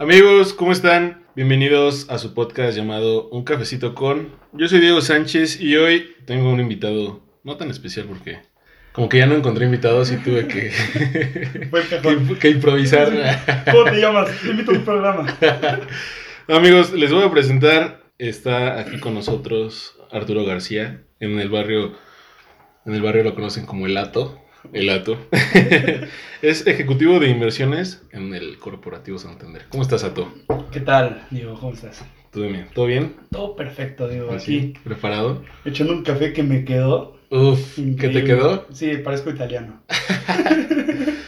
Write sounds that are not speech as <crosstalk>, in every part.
Amigos, ¿cómo están? Bienvenidos a su podcast llamado Un Cafecito con. Yo soy Diego Sánchez y hoy tengo un invitado no tan especial porque como que ya no encontré invitados y tuve que, <laughs> que, que improvisar. <laughs> ¿Cómo te llamas? Te invito a un programa. <laughs> Amigos, les voy a presentar. Está aquí con nosotros Arturo García. En el barrio, en el barrio lo conocen como El Ato. El Ato. <laughs> es ejecutivo de inversiones en el Corporativo Santander. ¿Cómo estás, Ato? ¿Qué tal, Diego? ¿Cómo estás? ¿Todo bien? ¿Todo bien? Todo perfecto, Diego. Así, Aquí, ¿Preparado? echando un café que me quedó. Uf, ¿qué te increíble. quedó? Sí, parezco italiano. <laughs>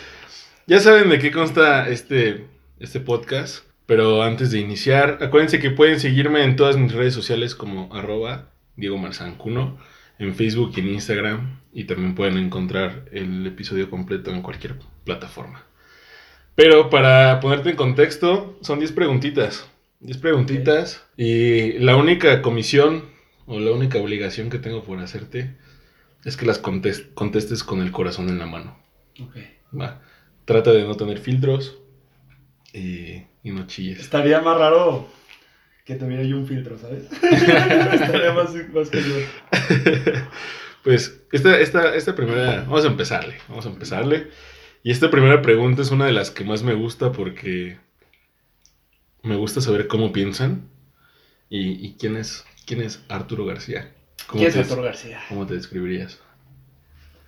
Ya saben de qué consta este, este podcast, pero antes de iniciar, acuérdense que pueden seguirme en todas mis redes sociales como arroba Diego Marzancuno, en Facebook y en Instagram, y también pueden encontrar el episodio completo en cualquier plataforma. Pero para ponerte en contexto, son 10 preguntitas. 10 preguntitas, y la única comisión o la única obligación que tengo por hacerte es que las contes- contestes con el corazón en la mano. Ok. Va. Trata de no tener filtros y, y no chilles. Estaría más raro que tuviera yo un filtro, ¿sabes? <laughs> Estaría más, más que yo. <laughs> Pues esta, esta, esta primera, vamos a empezarle, vamos a empezarle. Y esta primera pregunta es una de las que más me gusta porque me gusta saber cómo piensan y, y quién, es, quién es Arturo García. ¿Cómo ¿Quién es Arturo García? ¿Cómo te describirías?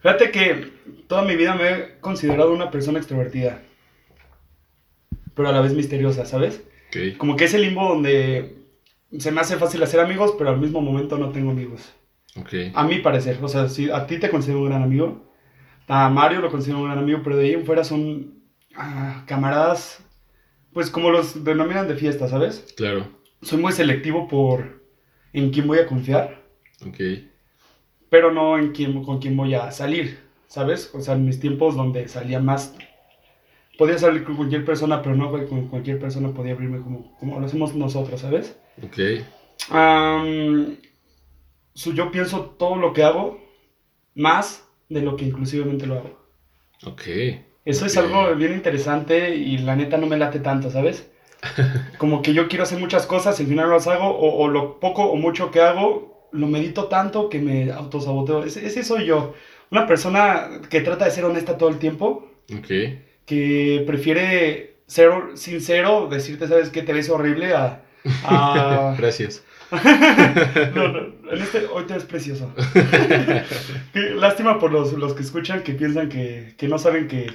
Fíjate que toda mi vida me he considerado una persona extrovertida. Pero a la vez misteriosa, ¿sabes? Como que ese limbo donde se me hace fácil hacer amigos, pero al mismo momento no tengo amigos. A mi parecer, o sea, si a ti te considero un gran amigo, a Mario lo considero un gran amigo, pero de ahí en fuera son ah, camaradas, pues como los denominan de fiesta, ¿sabes? claro, Soy muy selectivo por en quién voy a confiar, ok, pero no en quién, con quién voy a salir, ¿sabes? O sea, en mis tiempos donde salía más, podía salir con cualquier persona, pero no con cualquier persona podía abrirme como, como lo hacemos nosotros, ¿sabes? ok, Am, su- yo pienso todo lo que hago más de lo que inclusivamente lo hago. ok. Eso es Ok. algo bien interesante y la neta no me late tanto, ¿sabes? <laughs> Como que yo quiero hacer muchas cosas y al final no las hago, o, o lo poco o mucho que hago, lo medito tanto que me autosaboteo. Ese, ese soy yo. Una persona que trata de ser honesta todo el tiempo, Ok, que prefiere ser sincero, decirte, ¿sabes qué? Te ves horrible a... a- <laughs> gracias. <laughs> No, no, en este hoy te ves precioso. <laughs> Lástima por los, los que escuchan que piensan que, que no saben que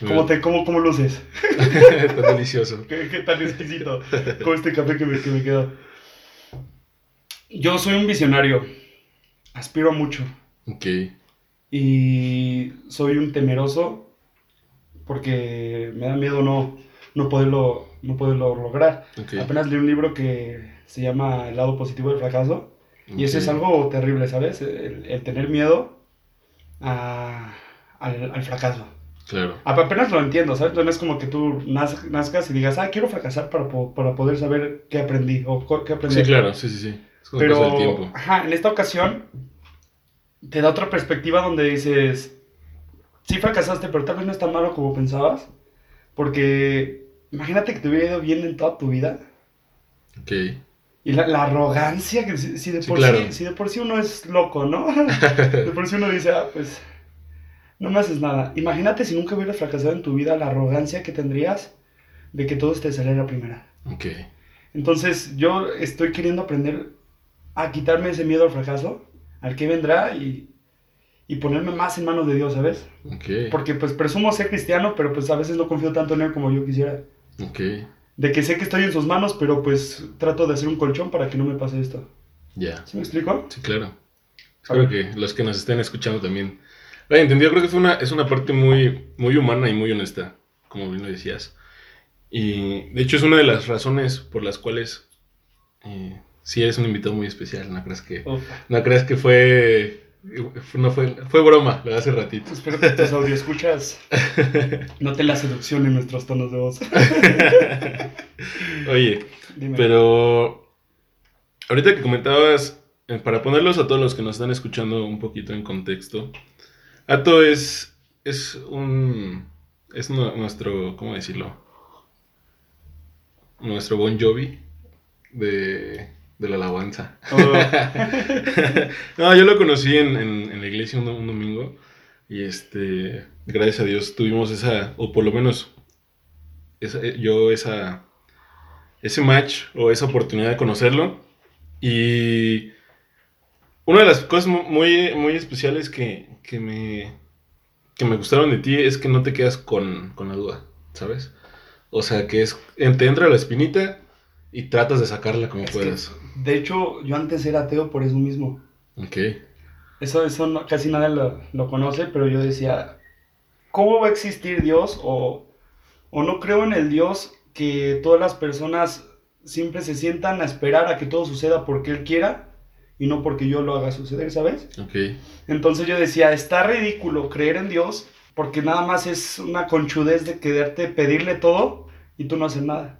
cómo, te, cómo, cómo luces. Tan delicioso. Qué, qué tan exquisito. Como este café que me, que me queda. Yo soy un visionario. Aspiro mucho. Ok, Y soy un temeroso porque me da miedo no, no, poderlo, no poderlo lograr. ok. Apenas leí un libro que se llama El lado positivo del fracaso. Y eso es algo terrible, ¿sabes? El, el tener miedo a- al, al fracaso. Claro, Apenas lo entiendo, ¿sabes? No es como que tú naz- nazcas y digas, ah, quiero fracasar para, para poder saber qué aprendí o qué aprendí. sí, claro, sí, sí, sí. Es como pasa el Pero, tiempo. ajá, en esta ocasión te da otra perspectiva donde dices, sí fracasaste, pero tal vez no es tan malo como pensabas. Porque imagínate que te hubiera ido bien en toda tu vida. Ok, Y la, la arrogancia, que si, si de Sí, por claro. sí, si de por sí uno es loco, ¿no? <laughs> De por sí uno dice, ah, pues no me haces nada. Imagínate si nunca hubieras fracasado en tu vida, la arrogancia que tendrías de que todo te saliera primera. ok, Entonces yo estoy queriendo aprender a quitarme ese miedo al fracaso, al que vendrá y, y ponerme más en manos de Dios, ¿sabes? ok, Porque pues presumo ser cristiano, pero pues a veces no confío tanto en Él como yo quisiera. ok. De que sé que estoy en sus manos, pero pues trato de hacer un colchón para que no me pase esto. Ya, ¿Sí me explico? sí, claro. Espero que los que nos estén escuchando también entendido. Creo que fue una, es una parte muy, muy humana y muy honesta, como bien lo decías. Y de hecho es una de las razones por las cuales eh, sí eres un invitado muy especial. No creas que, no creas que fue, no fue, fue broma, lo de hace ratito. Espero que tus audio escuchas <laughs> noten la seducción en nuestros tonos de voz. <laughs> Oye, Dime. Pero ahorita que comentabas, eh, para ponerlos a todos los que nos están escuchando un poquito en contexto, Ato es, es un, es nu- nuestro, ¿cómo decirlo? nuestro Bon Jovi de, de la alabanza. Oh. <laughs> no, yo lo conocí en, en- en la iglesia un, un domingo y este, gracias a Dios tuvimos esa, o por lo menos esa- eh, yo esa, ese match o esa oportunidad de conocerlo y una de las cosas mu- muy, muy especiales que, que me, que me gustaron de ti es que no te quedas con, con la duda, ¿sabes? O sea, que es, te entra la espinita y tratas de sacarla como Es puedas. De hecho, yo antes era ateo por eso mismo. Ok, Eso, eso no- casi nadie lo, lo conoce, pero yo decía, ¿cómo va a existir Dios? O, o no creo en el Dios que todas las personas siempre se sientan a esperar a que todo suceda porque Él quiera y no porque yo lo haga suceder, ¿sabes? ok, Entonces yo decía, está ridículo creer en Dios porque nada más es una conchudez de quererte pedirle todo y tú no haces nada.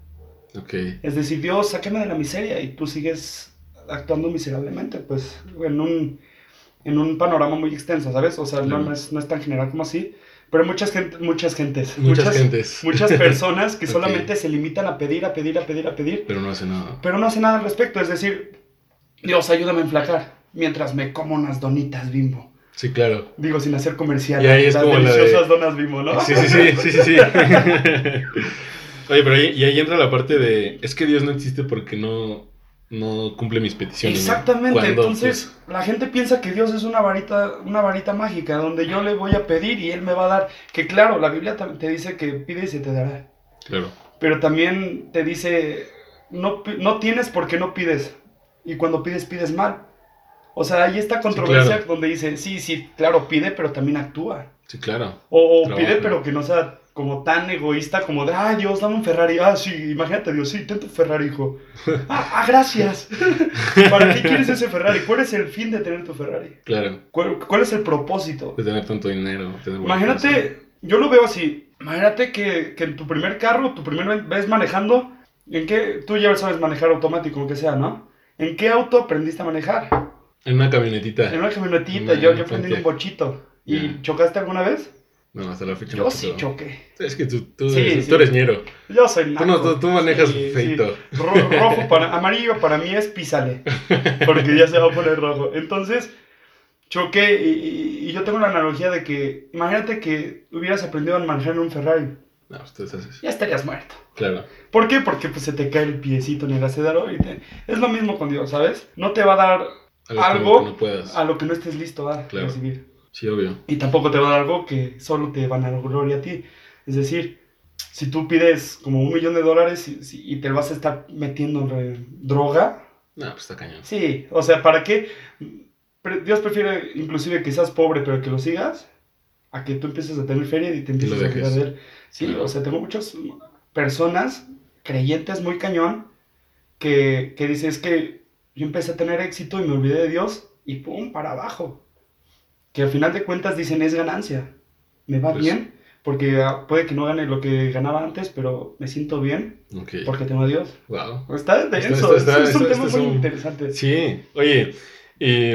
Ok. Es decir, Dios, sáqueme de la miseria y tú sigues actuando miserablemente, pues en un, en un panorama muy extenso, ¿sabes? O sea, no, Claro. no es, no es tan general como así, pero muchas, gente, muchas gentes, Muchas gentes. muchas personas que <laughs> Ok. solamente se limitan a pedir, a pedir, a pedir, a pedir, Pero no hace nada. pero no hacen nada al respecto. Es decir, Dios, ayúdame a enflacar mientras me como unas donitas bimbo. Sí, claro. Digo, sin hacer comercial. Y ahí es las como la de- deliciosas donas bimbo, ¿no? Sí, sí, sí, sí, sí, sí. <laughs> <laughs> Oye, pero ahí, y ahí entra la parte de, es que Dios no existe porque no, no cumple mis peticiones. Exactamente, entonces la gente piensa que Dios es una varita, una varita mágica donde yo le voy a pedir y Él me va a dar. Que claro, la Biblia te dice que pide y se te dará. claro, Pero también te dice, no, no tienes porque no pides. Y cuando pides, pides mal. O sea, hay esta controversia claro. donde dice, sí, sí, claro, pide, pero también actúa. sí, claro. O, o pide, pero que no sea como tan egoísta como de, ah, Dios, dame un Ferrari. Ah, sí, imagínate, Dios, sí, ten tu Ferrari, hijo. <laughs> ah, ah, gracias. <laughs> ¿Para qué quieres ese Ferrari? ¿Cuál es el fin de tener tu Ferrari? Claro, ¿Cuál, cuál es el propósito? de tener tanto dinero. tener buena casa. Imagínate, yo lo veo así. Imagínate que, que en tu primer carro, tu primer vez manejando, ¿en qué? Tú ya sabes manejar automático, aunque sea, ¿no? ¿En qué auto aprendiste a manejar? En una camionetita. En una camionetita, Una yo, yo aprendí en un bochito. ¿Y chocaste alguna vez? No, hasta la fecha Yo no sí choqué. Es que tú, tú, Sí, eres, sí. tú eres ñero. Yo soy Tú, naco. no, tú, tú manejas feito. Ro- rojo para, amarillo para mí es písale. Porque ya se va a poner rojo. Entonces, choqué y, y- y yo tengo la analogía de que, imagínate que hubieras aprendido a manejar en un Ferrari. No, ustedes haces. Ya estarías muerto. Claro. ¿Por qué? Porque pues, se te cae el piecito en el acelerador y te- es lo mismo con Dios, ¿sabes? No te va a dar Algo, Algo no a lo que no estés listo a Claro. recibir. Sí, obvio. Y tampoco te va a dar algo que solo te van a dar gloria a ti. Es decir, si tú pides como un millón de dólares y, si- y te vas a estar metiendo re- droga, No, pues está cañón. sí, o sea, ¿para qué? Dios prefiere inclusive que seas pobre pero que lo sigas, a que tú empieces a tener feria y te empieces a dejes. de él. Sí, Claro. o sea, tengo muchas personas, creyentes muy cañón, que, que dicen, es que yo empecé a tener éxito y me olvidé de Dios y pum, para abajo. Que al final de cuentas dicen, es ganancia. Me va Pues- bien, porque ah, puede que no gane lo que ganaba antes, pero me siento bien Ok. porque tengo a Dios. Wow. Está denso, es un tema está- muy son- interesante. Sí, oye, y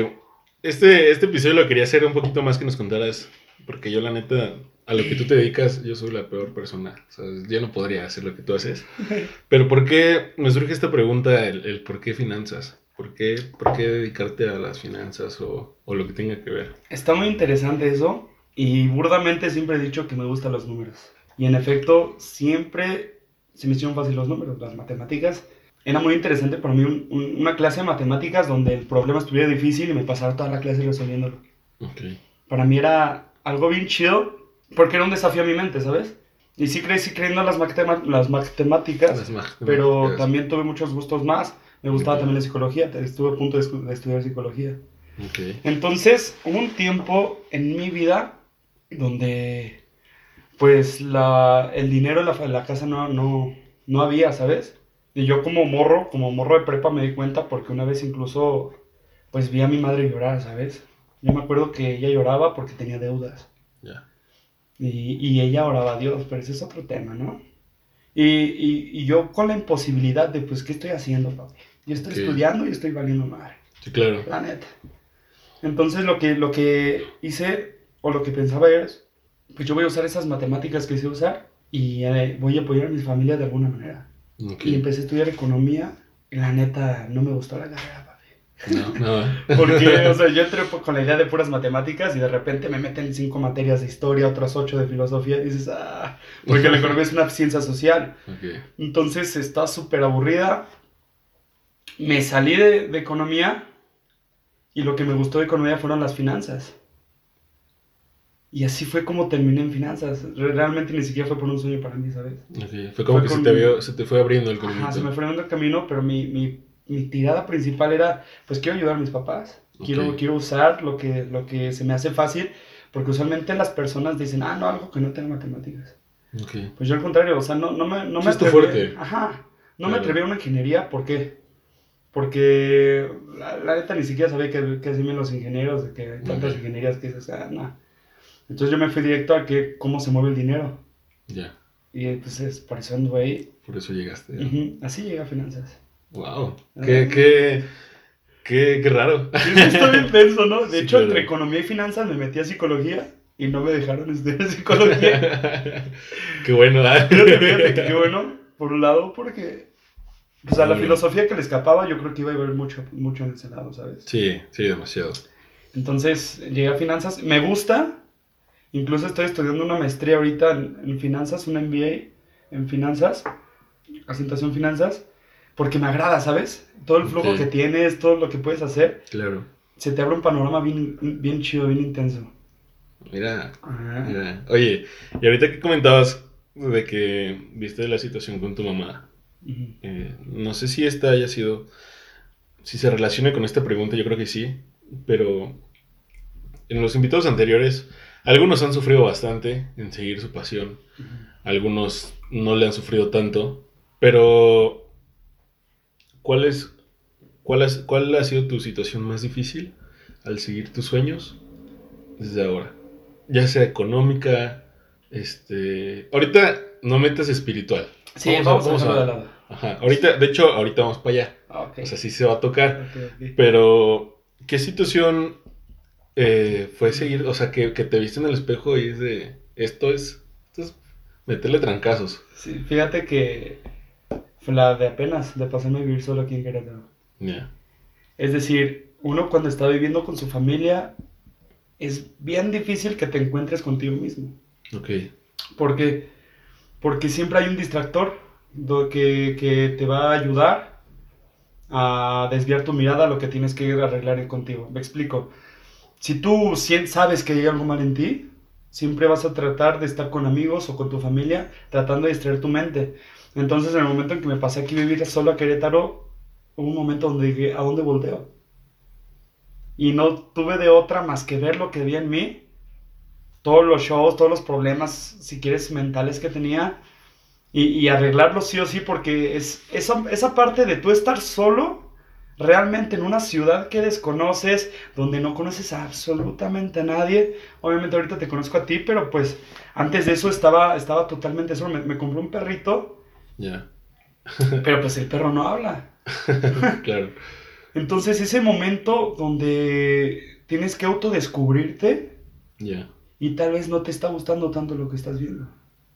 este, este episodio lo quería hacer un poquito más que nos contaras, porque yo la neta, a lo que tú te dedicas, yo soy la peor persona, o sea, yo no podría hacer lo que tú haces. <laughs> Pero ¿por qué, me surge esta pregunta, el, el por qué finanzas? ¿Por qué, ¿Por qué dedicarte a las finanzas o, o lo que tenga que ver? Está muy interesante eso y burdamente siempre he dicho que me gustan los números. Y en efecto, siempre se me hicieron fácil los números, las matemáticas. Era muy interesante para mí un- un- una clase de matemáticas donde el problema estuviera difícil y me pasara toda la clase resolviéndolo. Ok, Para mí era algo bien chido porque era un desafío a mi mente, ¿sabes? Y sí crecí creyendo en las, matemáticas, Las mag- pero matemáticas. también tuve muchos gustos más. Me gustaba también la psicología, estuve a punto de estudiar psicología. Entonces, hubo un tiempo en mi vida donde, pues, la, el dinero en la, la casa no, no, no había, ¿sabes? Y yo como morro, como morro de prepa me di cuenta porque una vez incluso, pues, vi a mi madre llorar, ¿sabes? Yo me acuerdo que ella lloraba porque tenía deudas. ya. Y, y ella oraba a Dios, pero ese es otro tema, ¿no? Y, y, y yo con la imposibilidad de, pues, ¿qué estoy haciendo, papi? Yo estoy estudiando y estoy valiendo madre. Sí, claro. La neta. Entonces lo que, lo que hice, o lo que pensaba es, pues yo voy a usar esas matemáticas que sé usar y eh, voy a apoyar a mi familia de alguna manera. Ok. y empecé a estudiar economía. Y la neta, no me gustó la carrera, papi. No, no. <laughs> Porque, o sea, yo entré con la idea de puras matemáticas y de repente me meten cinco materias de historia, otras ocho de filosofía y dices, ah, porque la <laughs> economía es una ciencia social. Ok. Entonces está súper aburrida. Me salí de, de economía y lo que me gustó de economía fueron las finanzas. Y así fue como terminé en finanzas. Re- Realmente ni siquiera fue por un sueño para mí, ¿sabes? Ok. Fue como Fue que se, te vio- se te fue abriendo el camino. Se me fue dando el camino, pero mi, mi, mi tirada principal era, pues quiero ayudar a mis papás. Quiero, Ok. quiero usar lo que, lo que se me hace fácil, porque usualmente las personas dicen, ah, no, algo que no tenga matemáticas. Ok. Pues yo al contrario, o sea, no, no me, no me es tu atreví- fuerte. Ajá, no me Claro. atreví a una ingeniería, ¿por qué? Porque la, la neta ni siquiera sabía que, que hacían los ingenieros, de que hay tantas ingenierías que dices, ah, no. Entonces yo me fui directo a que, cómo se mueve el dinero. Ya. Y entonces por eso ando ahí. Por eso llegaste. Ujú, Así llega a finanzas. Wow. Qué, qué, qué, qué raro. Está bien denso, ¿no? De <laughs> Sí, hecho, claro. entre economía y finanzas me metí a psicología y no me dejaron estudiar <laughs> psicología. <laughs> qué bueno. ¿ah? Fíjate, fíjate qué bueno, por un lado, porque pues a la Sí. filosofía que le escapaba, yo creo que iba a haber mucho, mucho en ese lado, ¿sabes? Sí, sí, demasiado. Entonces llegué a finanzas, me gusta, incluso estoy estudiando una maestría ahorita en, en finanzas, un MBA en finanzas, asentación finanzas, porque me agrada, ¿sabes? Todo el flujo Ok. que tienes, todo lo que puedes hacer, Claro. se te abre un panorama bien, bien chido, bien intenso. Mira, Ajá. mira. Oye, y ahorita que comentabas de que viste la situación con tu mamá, Eh, no sé si esta haya sido, si se relaciona con esta pregunta, yo creo que sí, pero en los invitados anteriores, algunos han sufrido bastante en seguir su pasión, algunos no le han sufrido tanto, pero ¿cuál es, cuál, ¿cuál ha sido tu situación más difícil al seguir tus sueños desde ahora? Ya sea económica, este... Ahorita no metas espiritual. Sí, Vamos vamos, a- vamos. Ajá, ahorita, de hecho, ahorita vamos para allá. Ah. O sea, sí se va a tocar. Pero, ¿qué situación eh, fue seguir? O sea, que, que te viste en el espejo y es de, esto es, esto es meterle trancazos. Sí, fíjate que fue la de apenas, de pasarme a vivir solo aquí en Querétaro. Ya, Es decir, uno cuando está viviendo con su familia, es bien difícil que te encuentres contigo mismo. ok. Porque, porque siempre hay un distractor que, que te va a ayudar a desviar tu mirada a lo que tienes que arreglar contigo. Me explico. Si tú sabes que hay algo mal en ti, siempre vas a tratar de estar con amigos o con tu familia tratando de distraer tu mente. Entonces, en el momento en que me pasé aquí a vivir solo a Querétaro, hubo un momento donde dije, ¿a dónde volteo? Y no tuve de otra más que ver lo que había en mí todos los shows, todos los problemas, si quieres, mentales que tenía y, y arreglarlos sí o sí, porque es esa, esa parte de tú estar solo realmente en una ciudad que desconoces, donde no conoces a absolutamente a nadie. Obviamente ahorita te conozco a ti, pero pues antes de eso estaba, estaba totalmente solo. Me, me compré un perrito, Ya, <laughs> pero pues el perro no habla. <laughs> claro. Entonces ese momento donde tienes que autodescubrirte Ya, y tal vez no te está gustando tanto lo que estás viendo.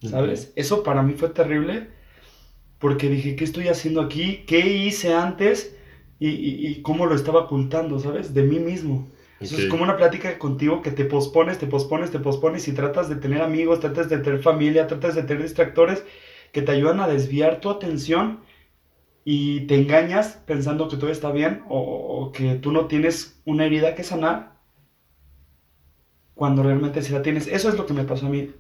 ¿Sabes? Eso para mí fue terrible porque dije, ¿qué estoy haciendo aquí? ¿Qué hice antes? Y, y- y cómo lo estaba ocultando, ¿sabes? De mí mismo. Eso Ok. es como una plática contigo que te pospones, te pospones, te pospones y tratas de tener amigos, tratas de tener familia, tratas de tener distractores que te ayudan a desviar tu atención y te engañas pensando que todo está bien o, o que tú no tienes una herida que sanar cuando realmente sí la tienes. Eso es lo que me pasó a mí.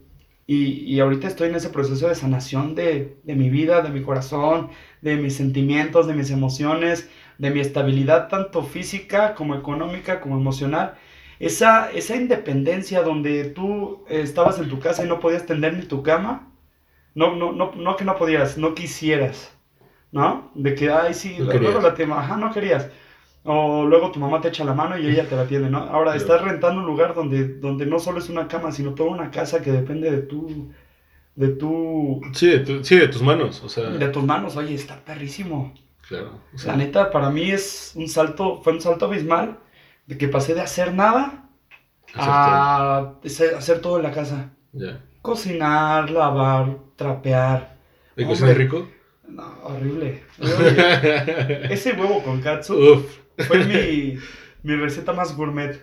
Y, y ahorita estoy en ese proceso de sanación de, de mi vida, de mi corazón, de mis sentimientos, de mis emociones, de mi estabilidad tanto física como económica como emocional. Esa, esa independencia donde tú eh, estabas en tu casa y no podías tender ni tu cama. No, no, no, no que no podías, no quisieras. ¿No? De que, ay, sí, No luego la tema, ajá, no querías. O luego tu mamá te echa la mano y ella te la atiende, ¿no? Ahora estás rentando un lugar donde, donde no solo es una cama, sino toda una casa que depende de tu, de tu, Sí, de, tu- sí, de tus manos, o sea, de tus manos. Oye, está perrísimo. claro. o sea, La neta, para mí es un salto, fue un salto abismal de que pasé de hacer nada a hacer, hacer todo en la casa. ya. Cocinar, lavar, trapear. ¿Y rico? No, horrible. Ese huevo con katsu Uf. fue mi, mi receta más gourmet.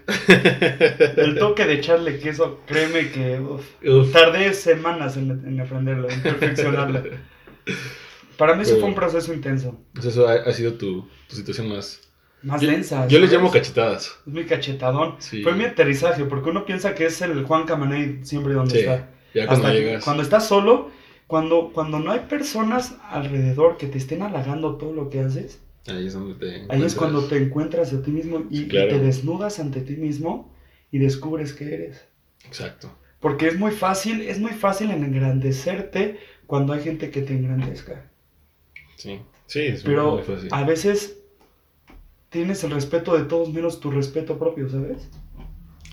El toque de echarle queso, créeme que uf, Uf. tardé semanas en, en aprenderlo, en perfeccionarlo. Para mí eso Pero- fue un proceso intenso. Pues eso ha, ha sido tu, tu situación más... Más Yo- densa. Yo les llamo cachetadas. Es mi cachetadón. Sí. Fue mi aterrizaje, porque uno piensa que es el Juan Camaney siempre donde Sí. está. Ya cuando Hasta que- llegas... cuando estás solo, cuando, cuando no hay personas alrededor que te estén halagando todo lo que haces, Ahí es donde te ahí es encuentras. cuando te encuentras a ti mismo y, te desnudas ante ti mismo y descubres que eres. Exacto. Porque es muy fácil, es muy fácil en engrandecerte cuando hay gente que te engrandezca. Sí. Sí, es Pero muy fácil. a veces tienes el respeto de todos menos tu respeto propio, ¿sabes?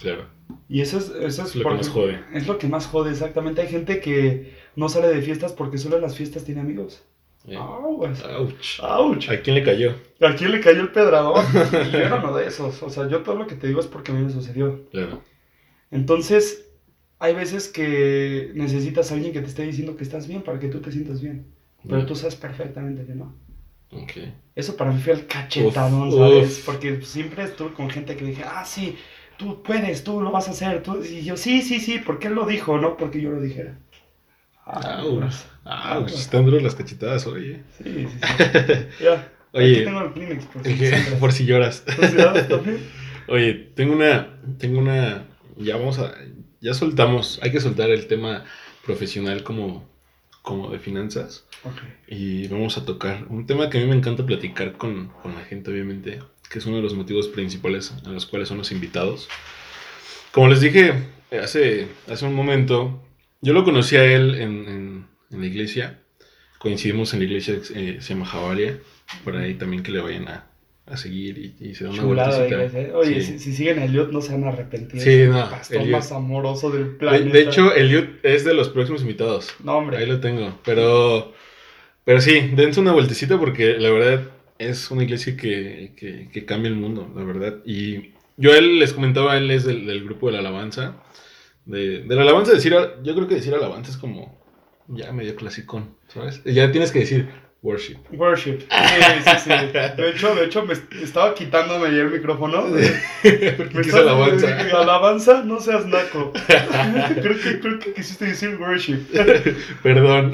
Claro. Y eso es, eso es, Es lo que más jode. Es lo que más jode, exactamente. Hay gente que no sale de fiestas porque solo en las fiestas tiene amigos. Aguas. Ouch. ¡Auch! ¿A quién le cayó? ¿A quién le cayó el pedrador? <laughs> Y yo era uno de esos. O sea, yo todo lo que te digo es porque a mí me sucedió. Claro. Entonces, hay veces que necesitas a alguien que te esté diciendo que estás bien para que tú te sientas bien. Pero Bien. tú sabes perfectamente que no. Ok. Eso para mí fue el cachetadón, Uf, ¿sabes? uf. Porque siempre estuve con gente que dije, ah, sí, tú puedes, tú lo vas a hacer. Tú... Y yo, sí, sí, sí, porque él lo dijo, no porque yo lo dijera. Ah, pues, Ouch. Están duras las cachetadas, oye. Sí, sí, sí. <laughs> Ya. Oye, Aquí tengo el Kleenex, por si por lloras. Por si también. <laughs> Oye, tengo una, tengo una, ya vamos a, ya soltamos, hay que soltar el tema profesional como, como de finanzas Ok. y vamos a tocar un tema que a mí me encanta platicar con, con la gente, obviamente, que es uno de los motivos principales a los cuales son los invitados. Como les dije eh, hace, hace un momento, yo lo conocí a él en, en, en la iglesia, coincidimos en la iglesia, eh, se llama Javalia, por ahí también que le vayan a, a seguir y, y se da una de ¿eh? Oye, Sí. si, si siguen a Eliot no se van a arrepentir. Sí, Es el no, pastor Eliot. más amoroso del De, planeta. de hecho, Eliud es de los próximos invitados. no, hombre. Ahí lo tengo. Pero, pero sí, dense una vueltecita porque la verdad es una iglesia que, que, que cambia el mundo, la verdad. Y yo a él les comentaba, él es del, del grupo de la alabanza. De, de la alabanza, decir, yo creo que decir alabanza es como ya medio clasicón, ¿sabes? Ya tienes que decir worship. Worship. Sí, sí, sí. De hecho, de hecho, me est- estaba quitándome ayer el micrófono. <laughs> Me Porque estaba- alabanza. Alabanza, no seas naco. <laughs> creo, que, creo que quisiste decir worship. <laughs> Perdón.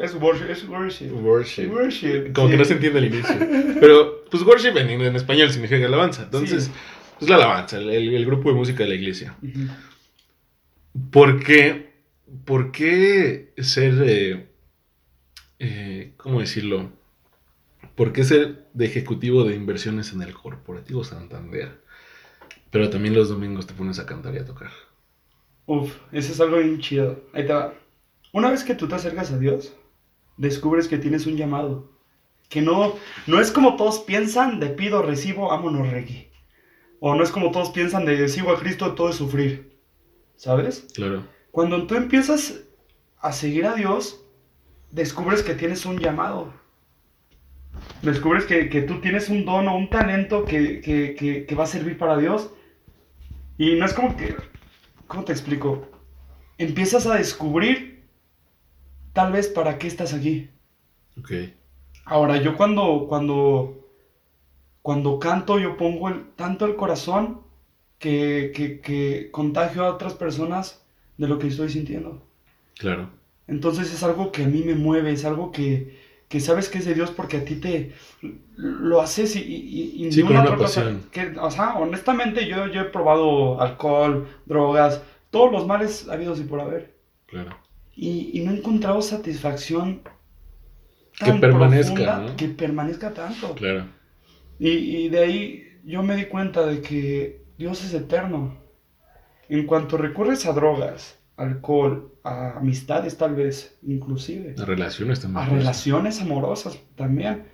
Es worship, es worship. worship. Worship. Como sí. que no se entiende al inicio. Pero, pues worship en, en español significa alabanza. Entonces, Sí. pues la alabanza, el, el grupo de música de la iglesia. Ujú. ¿Por qué, por qué ser, eh, eh, ¿cómo decirlo? ¿Por qué ser de ejecutivo de inversiones en el Corporativo Santander? Pero también los domingos te pones a cantar y a tocar. Uf, eso es algo bien chido. Ahí te va. Una vez que tú te acercas a Dios, descubres que tienes un llamado. Que no, no es como todos piensan de pido, recibo, vámonos, reggae. O no es como todos piensan de sigo a Cristo, todo es sufrir. ¿Sabes? Claro. Cuando tú empiezas a seguir a Dios, descubres que tienes un llamado. Descubres que, que tú tienes un don o un talento que, que- que- que va a servir para Dios. Y no es como que, ¿cómo te explico? Empiezas a descubrir tal vez para qué estás aquí. Ok. Ahora, yo cuando, cuando, cuando canto, yo pongo el- tanto el corazón que, que, que contagio a otras personas de lo que estoy sintiendo. Claro. Entonces es algo que a mí me mueve, es algo que, que sabes que es de Dios porque a ti te lo haces y, y, y Sí, con una otra cosa pasión. que, o sea, honestamente yo, yo he probado alcohol, drogas, todos los males habidos y por haber. Claro. Y, y no he encontrado satisfacción Que permanezca, profunda, ¿no? que permanezca tanto. Claro. Y, y de ahí yo me di cuenta de que Dios es eterno. En cuanto recurres a drogas, alcohol, a amistades tal vez, inclusive, Las relaciones también. a relaciones amorosas también,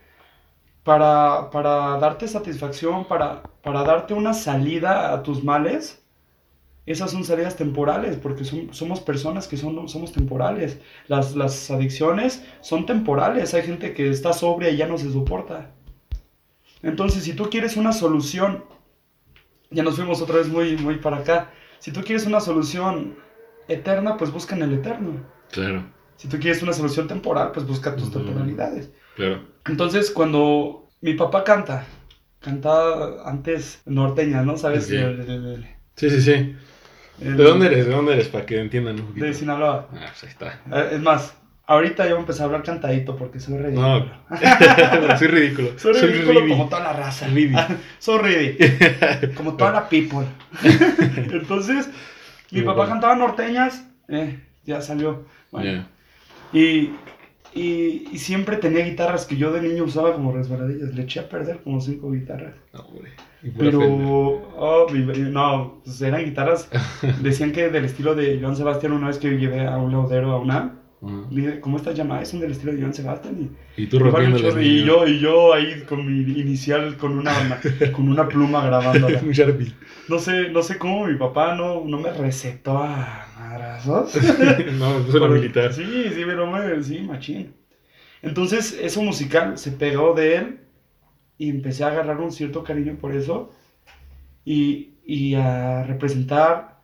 para, para darte satisfacción, para, para darte una salida a tus males, esas son salidas temporales, porque son- somos personas que son, somos temporales. Las, las adicciones son temporales. Hay gente que está sobria y ya no se soporta. Entonces, si tú quieres una solución, ya nos fuimos otra vez muy, muy para acá. Si tú quieres una solución eterna, pues busca en el eterno. Claro. Si tú quieres una solución temporal, pues busca tus temporalidades. Claro. Entonces, cuando mi papá canta, cantaba antes norteña, ¿no? ¿Sabes? Sí. El- el- Sí, sí, ¿De dónde eres? ¿De dónde eres? Para que entiendan un poquito. De Sinaloa. Ah, pues ahí está. Eh, Es más, ahorita yo voy a empezar a hablar cantadito porque soy ridículo. <laughs> No, soy ridículo. <laughs> Soy ridículo como toda la raza. Ridi. soy ridículo. <laughs> Como toda la people. Entonces, mi papá cantaba norteñas. eh, ya salió. Bueno, Ya. y, y, y siempre tenía guitarras que yo de niño usaba como resbaladillas. Le eché a perder como cinco guitarras. No, Pero, oh, mi- no, pues eran guitarras. Decían que del estilo de Joan Sebastián, una vez que llevé a un laudero a una. Dije, ¿Cómo estas llamadas? Son del estilo de Joan Sebastián. Y, Y tú y y yo, y yo ahí con mi inicial, con una, <laughs> con una pluma grabándola. <laughs> Un Sharpie. No sé, no sé cómo mi papá no, no me recetó a madrazos. <laughs> no, la Pero- militar. Sí, sí, pero me, sí, machín. Entonces, eso musical se pegó de él y empecé a agarrar un cierto cariño por eso y, y a representar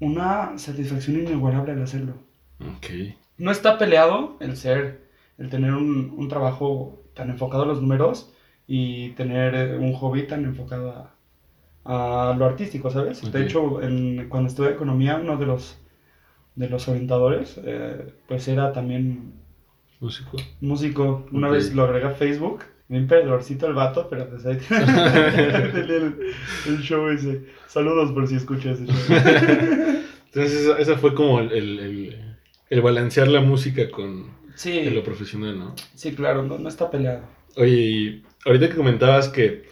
una satisfacción inigualable al hacerlo. No está peleado el ser, el tener un, un trabajo tan enfocado a los números y tener eh, un hobby tan enfocado a, a lo artístico, ¿sabes? Ok. De hecho, en- cuando estudié economía, uno de los, de los orientadores, eh, pues era también Músico. músico. Una vez lo agregué a Facebook, bien perdedorcito el vato, pero pues ahí <laughs> tenía el, el show ese. Saludos por si escuchas ese show. <laughs> Entonces, esa, esa fue como el, el, el- balancear la música con Sí, lo profesional, ¿no? sí, claro, no, no está peleado. Oye, y ahorita que comentabas que,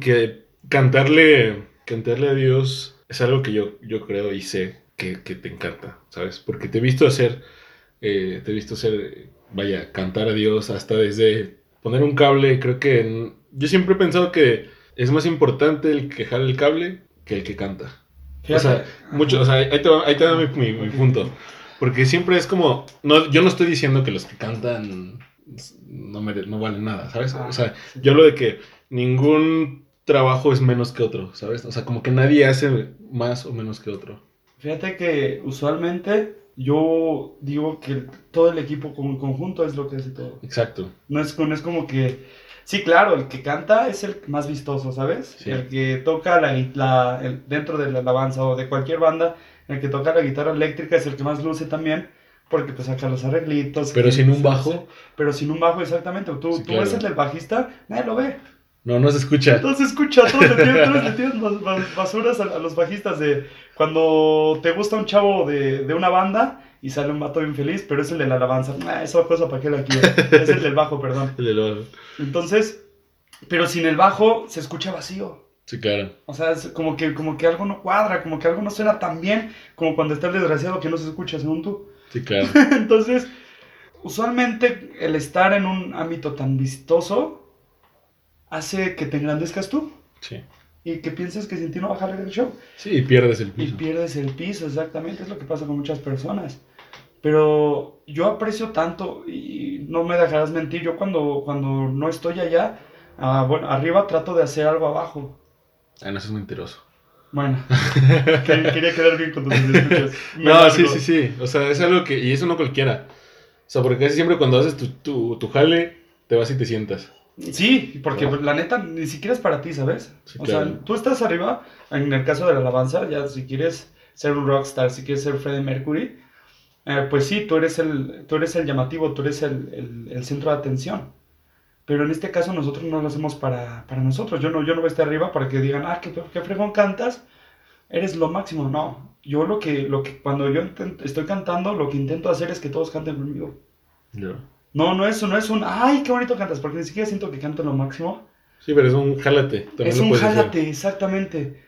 que cantarle, cantarle a Dios es algo que yo, yo creo y sé que, que te encanta, ¿sabes? Porque te he visto hacer, eh, te he visto hacer, vaya, cantar a Dios hasta desde poner un cable, creo que en- yo siempre he pensado que es más importante el que jala el cable que el que canta. O sea, mucho, o sea, ahí te va, ahí te va mi, mi- mi punto. Porque siempre es como, no, yo no estoy diciendo que los que cantan no, mere- no valen nada, ¿sabes? Ah, O sea, sí. yo hablo de que ningún trabajo es menos que otro, ¿sabes? O sea, como que nadie hace más o menos que otro. Fíjate que usualmente yo digo que todo el equipo como conjunto es lo que hace todo. Exacto. No es, no es como que... Sí, claro, el que canta es el más vistoso, ¿sabes? Sí. El que toca la, la- el- dentro de la alabanza o de cualquier banda, el que toca la guitarra eléctrica es el que más luce también, porque pues saca los arreglitos. Pero sin un bajo, Pero sin un bajo, exactamente. Tú, Sí, tú ves claro. el del bajista, nadie lo ve. no, no se escucha. Entonces escucha, todos le tiran, basuras a, a los bajistas de cuando te gusta un chavo de, de una banda y sale un vato bien feliz, pero es el de la alabanza. Ah, esa cosa para qué la quiero. Es el del bajo, perdón. <laughs> El del bajo. Entonces, pero sin el bajo se escucha vacío. Sí, claro. O sea, es como que, como que algo no cuadra, como que algo no suena tan bien como cuando está el desgraciado que no se escucha según tú. Sí, claro. <laughs> Entonces, usualmente el estar en un ámbito tan vistoso hace que te engrandezcas tú Sí. y que pienses que sin ti no va a jalar el show. Sí, y pierdes el Y piso. pierdes el piso, exactamente, es lo que pasa con muchas personas. Pero yo aprecio tanto y no me dejarás mentir, yo cuando, cuando no estoy allá, ah, bueno, arriba trato de hacer algo abajo. Ah, no, eso es mentiroso. Bueno, <laughs> que- quería quedar bien con tus escuchas. No, sí, sí, sí. O sea, es algo que. Y eso no cualquiera. O sea, porque casi siempre cuando haces tu, tu, tu jale, te vas y te sientas. Sí, porque la neta ni siquiera es para ti, ¿sabes? Sí, o claro. sea, tú estás arriba, en el caso de la alabanza, ya si quieres ser un rockstar, si quieres ser Freddie Mercury, eh, pues sí, tú eres el, tú eres el llamativo, tú eres el, el- el centro de atención. Pero en este caso nosotros no lo hacemos para, para nosotros. Yo no, yo no voy a estar arriba para que digan, ah, qué, qué fregón cantas, eres lo máximo. No, yo lo que, lo que cuando yo estoy cantando, lo que intento hacer es que todos canten conmigo. Ya. No, no es, no es un, ay, qué bonito cantas, porque ni siquiera siento que canto lo máximo. Sí, pero es un jálate. También es un jálate, exactamente.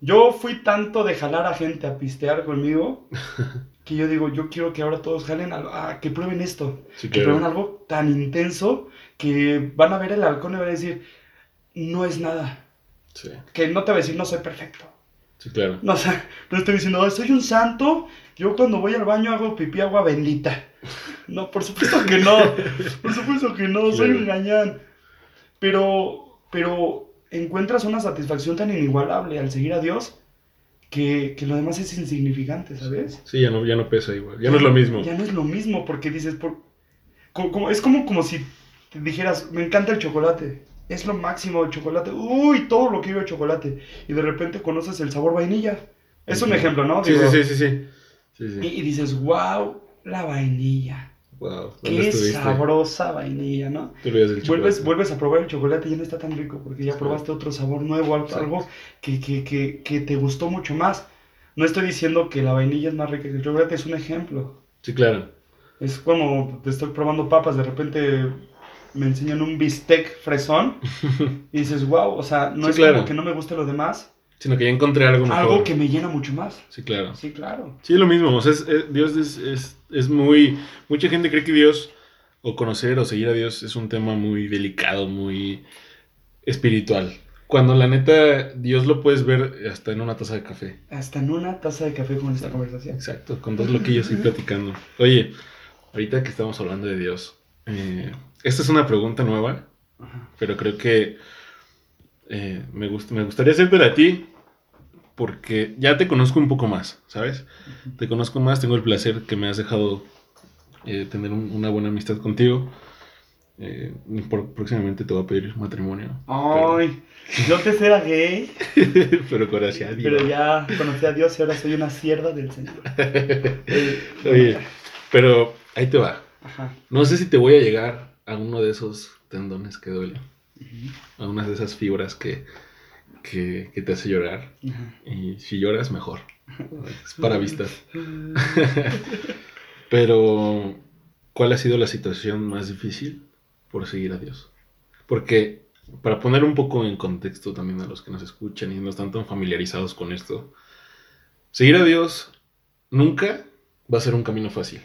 Yo fui tanto de jalar a gente a pistear conmigo <laughs> que yo digo, yo quiero que ahora todos jalen a, a que prueben esto, Sí, que claro. prueben algo tan intenso que van a ver el halcón y van a decir, no es nada. Sí, Que no te va a decir, no soy perfecto. sí, claro. No, <laughs> o sea, no estoy diciendo, "Ay, soy un santo, yo cuando voy al baño hago pipí agua bendita. No, por supuesto que no, <laughs> por supuesto que no, soy un gañán. Pero, pero encuentras una satisfacción tan inigualable al seguir a Dios que, que lo demás es insignificante, ¿sabes? Sí, ya no, ya no pesa igual. Ya no es lo mismo. Ya no es lo mismo, porque dices, por, como, como- es como, como si te dijeras, me encanta el chocolate, es lo máximo el chocolate, uy, todo lo quiero de chocolate, y de repente conoces el sabor vainilla. Es un ejemplo, ¿no? Sí, sí, sí, sí, sí. Sí, Y, sí. y dices, wow, la vainilla. Wow, ¿dónde Qué estuviste? sabrosa vainilla, ¿no? Vuelves, a probar el chocolate y ya no está tan rico porque ya probaste otro sabor nuevo, algo, que, que, que, que te gustó mucho más. No estoy diciendo que la vainilla es más rica que el chocolate, es un ejemplo. Sí, claro. Es como te estoy probando papas, de repente me enseñan un bistec fresón <laughs> y dices, wow, o sea, no Sí, es claro. como que no me guste lo demás, Sino que ya encontré algo mejor. algo que me llena mucho más. Sí, claro. Sí, claro. Sí, lo mismo. O sea, es- es- Dios es, es, es muy. Mucha gente cree que Dios, o conocer o seguir a Dios, es un tema muy delicado, muy espiritual. Cuando la neta, Dios lo puedes ver hasta en una taza de café. Hasta en una taza de café con esta conversación. Exacto, con dos loquillos ahí platicando. Oye, ahorita que estamos hablando de Dios, eh, esta es una pregunta nueva, Ajá. pero creo que eh, me, gust- me gustaría hacértela a ti porque ya te conozco un poco más, ¿sabes? Te conozco más, tengo el placer que me has dejado eh, tener un- una buena amistad contigo. Eh, por- próximamente te voy a pedir matrimonio. Ay, yo te era gay. <laughs> Pero, pero gracias a Dios. Pero ya conocí a Dios y ahora soy una sierva del Señor. Eh, <laughs> Oye, pero ahí te va. Ajá. No sé si te voy a llegar a uno de esos tendones que duelen, a una de esas fibras que, que, que te hace llorar. Ajá. Y si lloras, mejor. Es para vistas. <laughs> Pero, ¿cuál ha sido la situación más difícil por seguir a Dios? Porque, para poner un poco en contexto también a los que nos escuchan y no están tan familiarizados con esto, seguir a Dios nunca va a ser un camino fácil.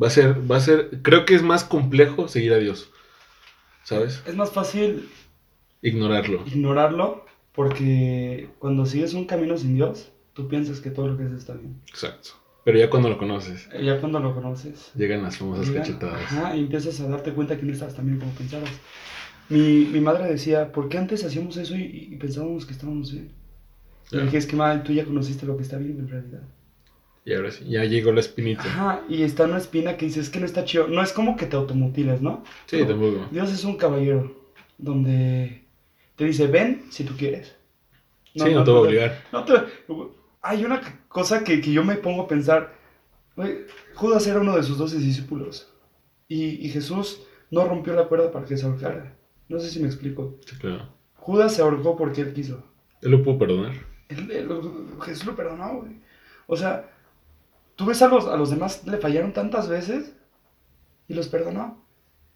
Va a ser, va a ser, creo que es más complejo seguir a Dios. ¿Sabes? Es más fácil Ignorarlo. ignorarlo porque cuando sigues un camino sin Dios, tú piensas que todo lo que haces está bien. Exacto. Pero ya cuando lo conoces, Eh, Ya cuando lo conoces, llegan las famosas cachetadas. ajá, y empiezas a darte cuenta que no estabas tan bien como pensabas. Mi, mi madre decía, ¿por qué antes hacíamos eso y, y pensábamos que estábamos bien? Y le dije, es que madre, tú ya conociste lo que está bien en realidad. Y ahora sí, ya llegó la espinita. Ajá, y está una espina que dices, es que no está chido. No es como que te automutiles, ¿no? Sí, tampoco. Dios es un caballero donde te dice, ven si tú quieres. sí, no te voy a obligar. no te- hay una cosa que, que yo me pongo a pensar. Judas era uno de sus doce discípulos. Y, y Jesús no rompió la cuerda para que se ahorcara. No sé si me explico. Sí, claro. Judas se ahorcó porque él quiso. Él lo puedo perdonar. Él- él- Jesús lo perdonó, güey. O sea, tú ves a los, a los demás, le fallaron tantas veces y los perdonó.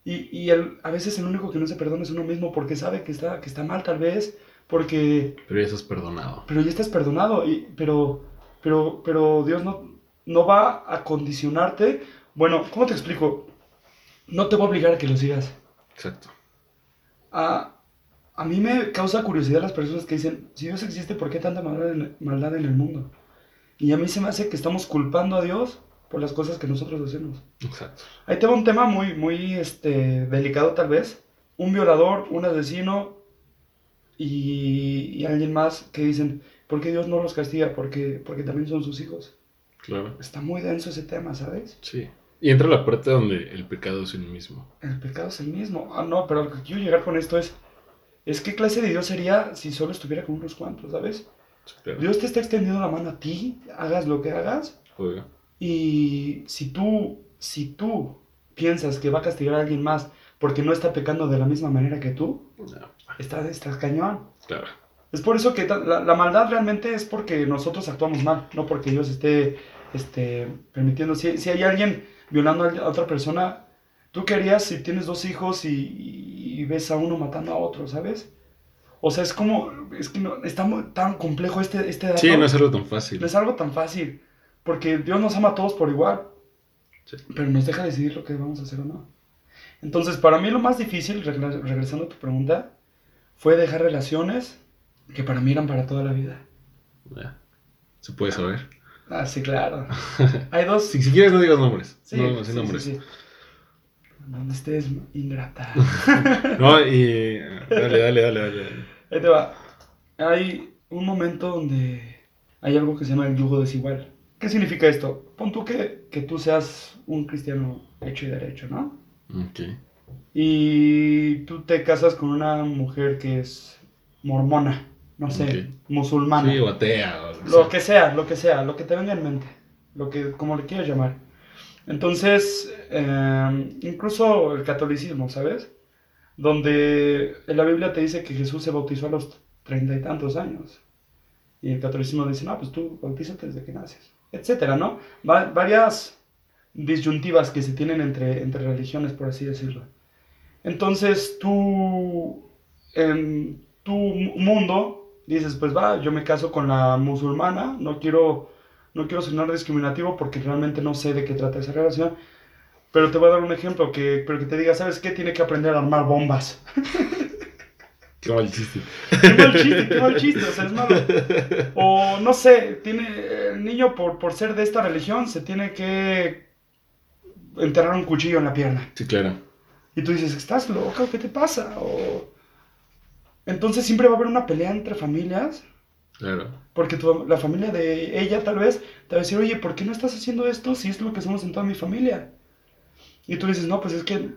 Y, y él, a veces el único que no se perdona es uno mismo porque sabe que está, que está mal tal vez, porque... Pero ya estás perdonado. Pero ya estás perdonado, y, pero, pero, pero Dios no, no va a condicionarte. Bueno, ¿cómo te explico? No te va a obligar a que lo sigas. Exacto. A, a mí me causa curiosidad las personas que dicen, si Dios existe, ¿por qué tanta maldad en, maldad en el mundo? Y a mí se me hace que estamos culpando a Dios por las cosas que nosotros hacemos. Exacto. Ahí te va un tema muy, muy este, delicado tal vez. Un violador, un asesino y, y alguien más que dicen, ¿por qué Dios no los castiga? Porque, porque también son sus hijos. Claro. Está muy denso ese tema, ¿sabes? Sí. Y entra la parte donde el pecado es el mismo. El pecado es el mismo. Ah, no, pero lo que quiero llegar con esto es, es qué clase de Dios sería si solo estuviera con unos cuantos, ¿sabes? Sí, claro. Dios te está extendiendo la mano a ti, hagas lo que hagas, Obvio. y si tú, si tú piensas que va a castigar a alguien más porque no está pecando de la misma manera que tú, No, está, está cañón. claro. Es por eso que la, la maldad realmente es porque nosotros actuamos mal, no porque Dios esté este, permitiendo. Si, si hay alguien violando a otra persona, ¿tú qué harías si tienes dos hijos y, y ves a uno matando a otro, sabes? O sea, es como, es que no, está muy- tan complejo este, este dato. Sí, no es algo tan fácil. No es algo tan fácil, porque Dios nos ama a todos por igual, Sí. pero nos deja decidir lo que vamos a hacer o no. Entonces, para mí lo más difícil, regresando a tu pregunta, fue dejar relaciones que para mí eran para toda la vida. Ya. Se puede saber. Ah, sí, claro. <laughs> Hay dos... Si, si quieres, no digas nombres. Sí, no, sin sí, nombres. sí. Donde estés, ingrata. <laughs> No, y. Dale, dale, dale, dale. Ahí te va. Hay un momento donde hay algo que se llama el yugo desigual. ¿Qué significa esto? Pon tú que, que tú seas un cristiano hecho y derecho, ¿no? Ok. Y tú te casas con una mujer que es mormona, no sé, musulmana. Sí, o atea. o Lo sea. que sea, lo que sea, lo que te venga en mente, lo que, como le quieras llamar. Entonces, eh, incluso el catolicismo, ¿sabes? Donde en la Biblia te dice que Jesús se bautizó a los treinta y tantos años. Y el catolicismo dice, no, pues tú bautízate desde que naces, etcétera, ¿no? Va- varias disyuntivas que se tienen entre, entre religiones, por así decirlo. Entonces, tú, en tu mu- mundo, dices, pues va, yo me caso con la musulmana, no quiero, no quiero sonar discriminativo porque realmente no sé de qué trata esa relación, pero te voy a dar un ejemplo, que, pero que te diga, ¿sabes qué? Tiene que aprender a armar bombas. Qué mal chiste. qué mal chiste, qué mal chiste, o sea, es malo. O no sé, tiene, el niño por, por ser de esta religión se tiene que enterrar un cuchillo en la pierna. Sí, claro. Y tú dices, ¿estás loca? ¿Qué te pasa? O... Entonces siempre va a haber una pelea entre familias, Claro. porque tu- la familia de ella tal vez te va a decir, oye, ¿por qué no estás haciendo esto si es lo que hacemos en toda mi familia? Y tú dices, no, pues es que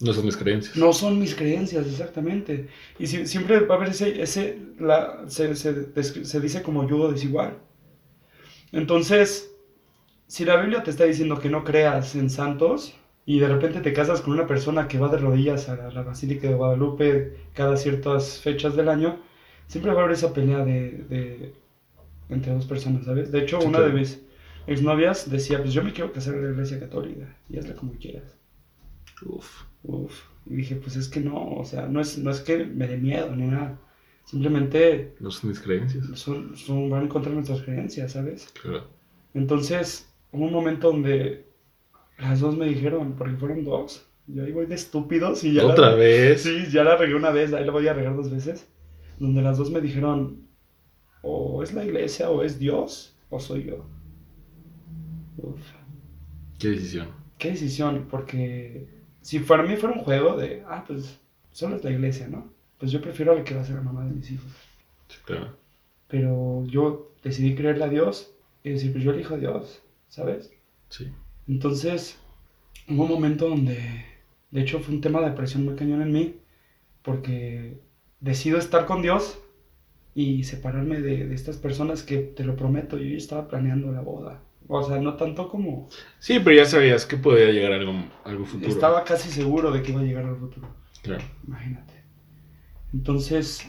No son mis creencias. no son mis creencias, exactamente. Y si- siempre va a haber ese, ese la, se, se se dice como yugo desigual. Entonces, si la Biblia te está diciendo que no creas en santos y de repente te casas con una persona que va de rodillas a la Basílica de Guadalupe cada ciertas fechas del año, siempre va a haber esa pelea de, de- entre dos personas, ¿sabes? De hecho, Sí, una claro. de mis exnovias decía, pues yo me quiero casar en la iglesia católica y hazla como quieras. Uf. Uf, y dije, pues es que no, o sea, no es, no es que me dé miedo ni nada. Simplemente No son mis creencias. son, son, van contra nuestras creencias, ¿sabes? Claro. Entonces, hubo un momento donde las dos me dijeron, porque fueron dos, yo ahí voy de estúpidos y ya Otra la, vez. Sí, ya la regué una vez, ahí la voy a regar dos veces, donde las dos me dijeron, o es la iglesia, o es Dios, o soy yo. Uf. Qué decisión. ¿Qué decisión? Porque si para mí fuera un juego de, ah, pues solo es la iglesia, ¿no? Pues yo prefiero a la que va a ser la mamá de mis hijos. Sí, claro. Pero yo decidí creerle a Dios y decir, pues yo elijo a Dios, ¿sabes? Sí. Entonces, hubo un momento donde, de hecho, fue un tema de presión muy cañón en mí, porque decido estar con Dios y separarme de, de estas personas que, te lo prometo, yo ya estaba planeando la boda. O sea, no tanto como... Sí, pero ya sabías que podía llegar algo, algo futuro. Estaba casi seguro de que iba a llegar al futuro. Claro. Imagínate. Entonces,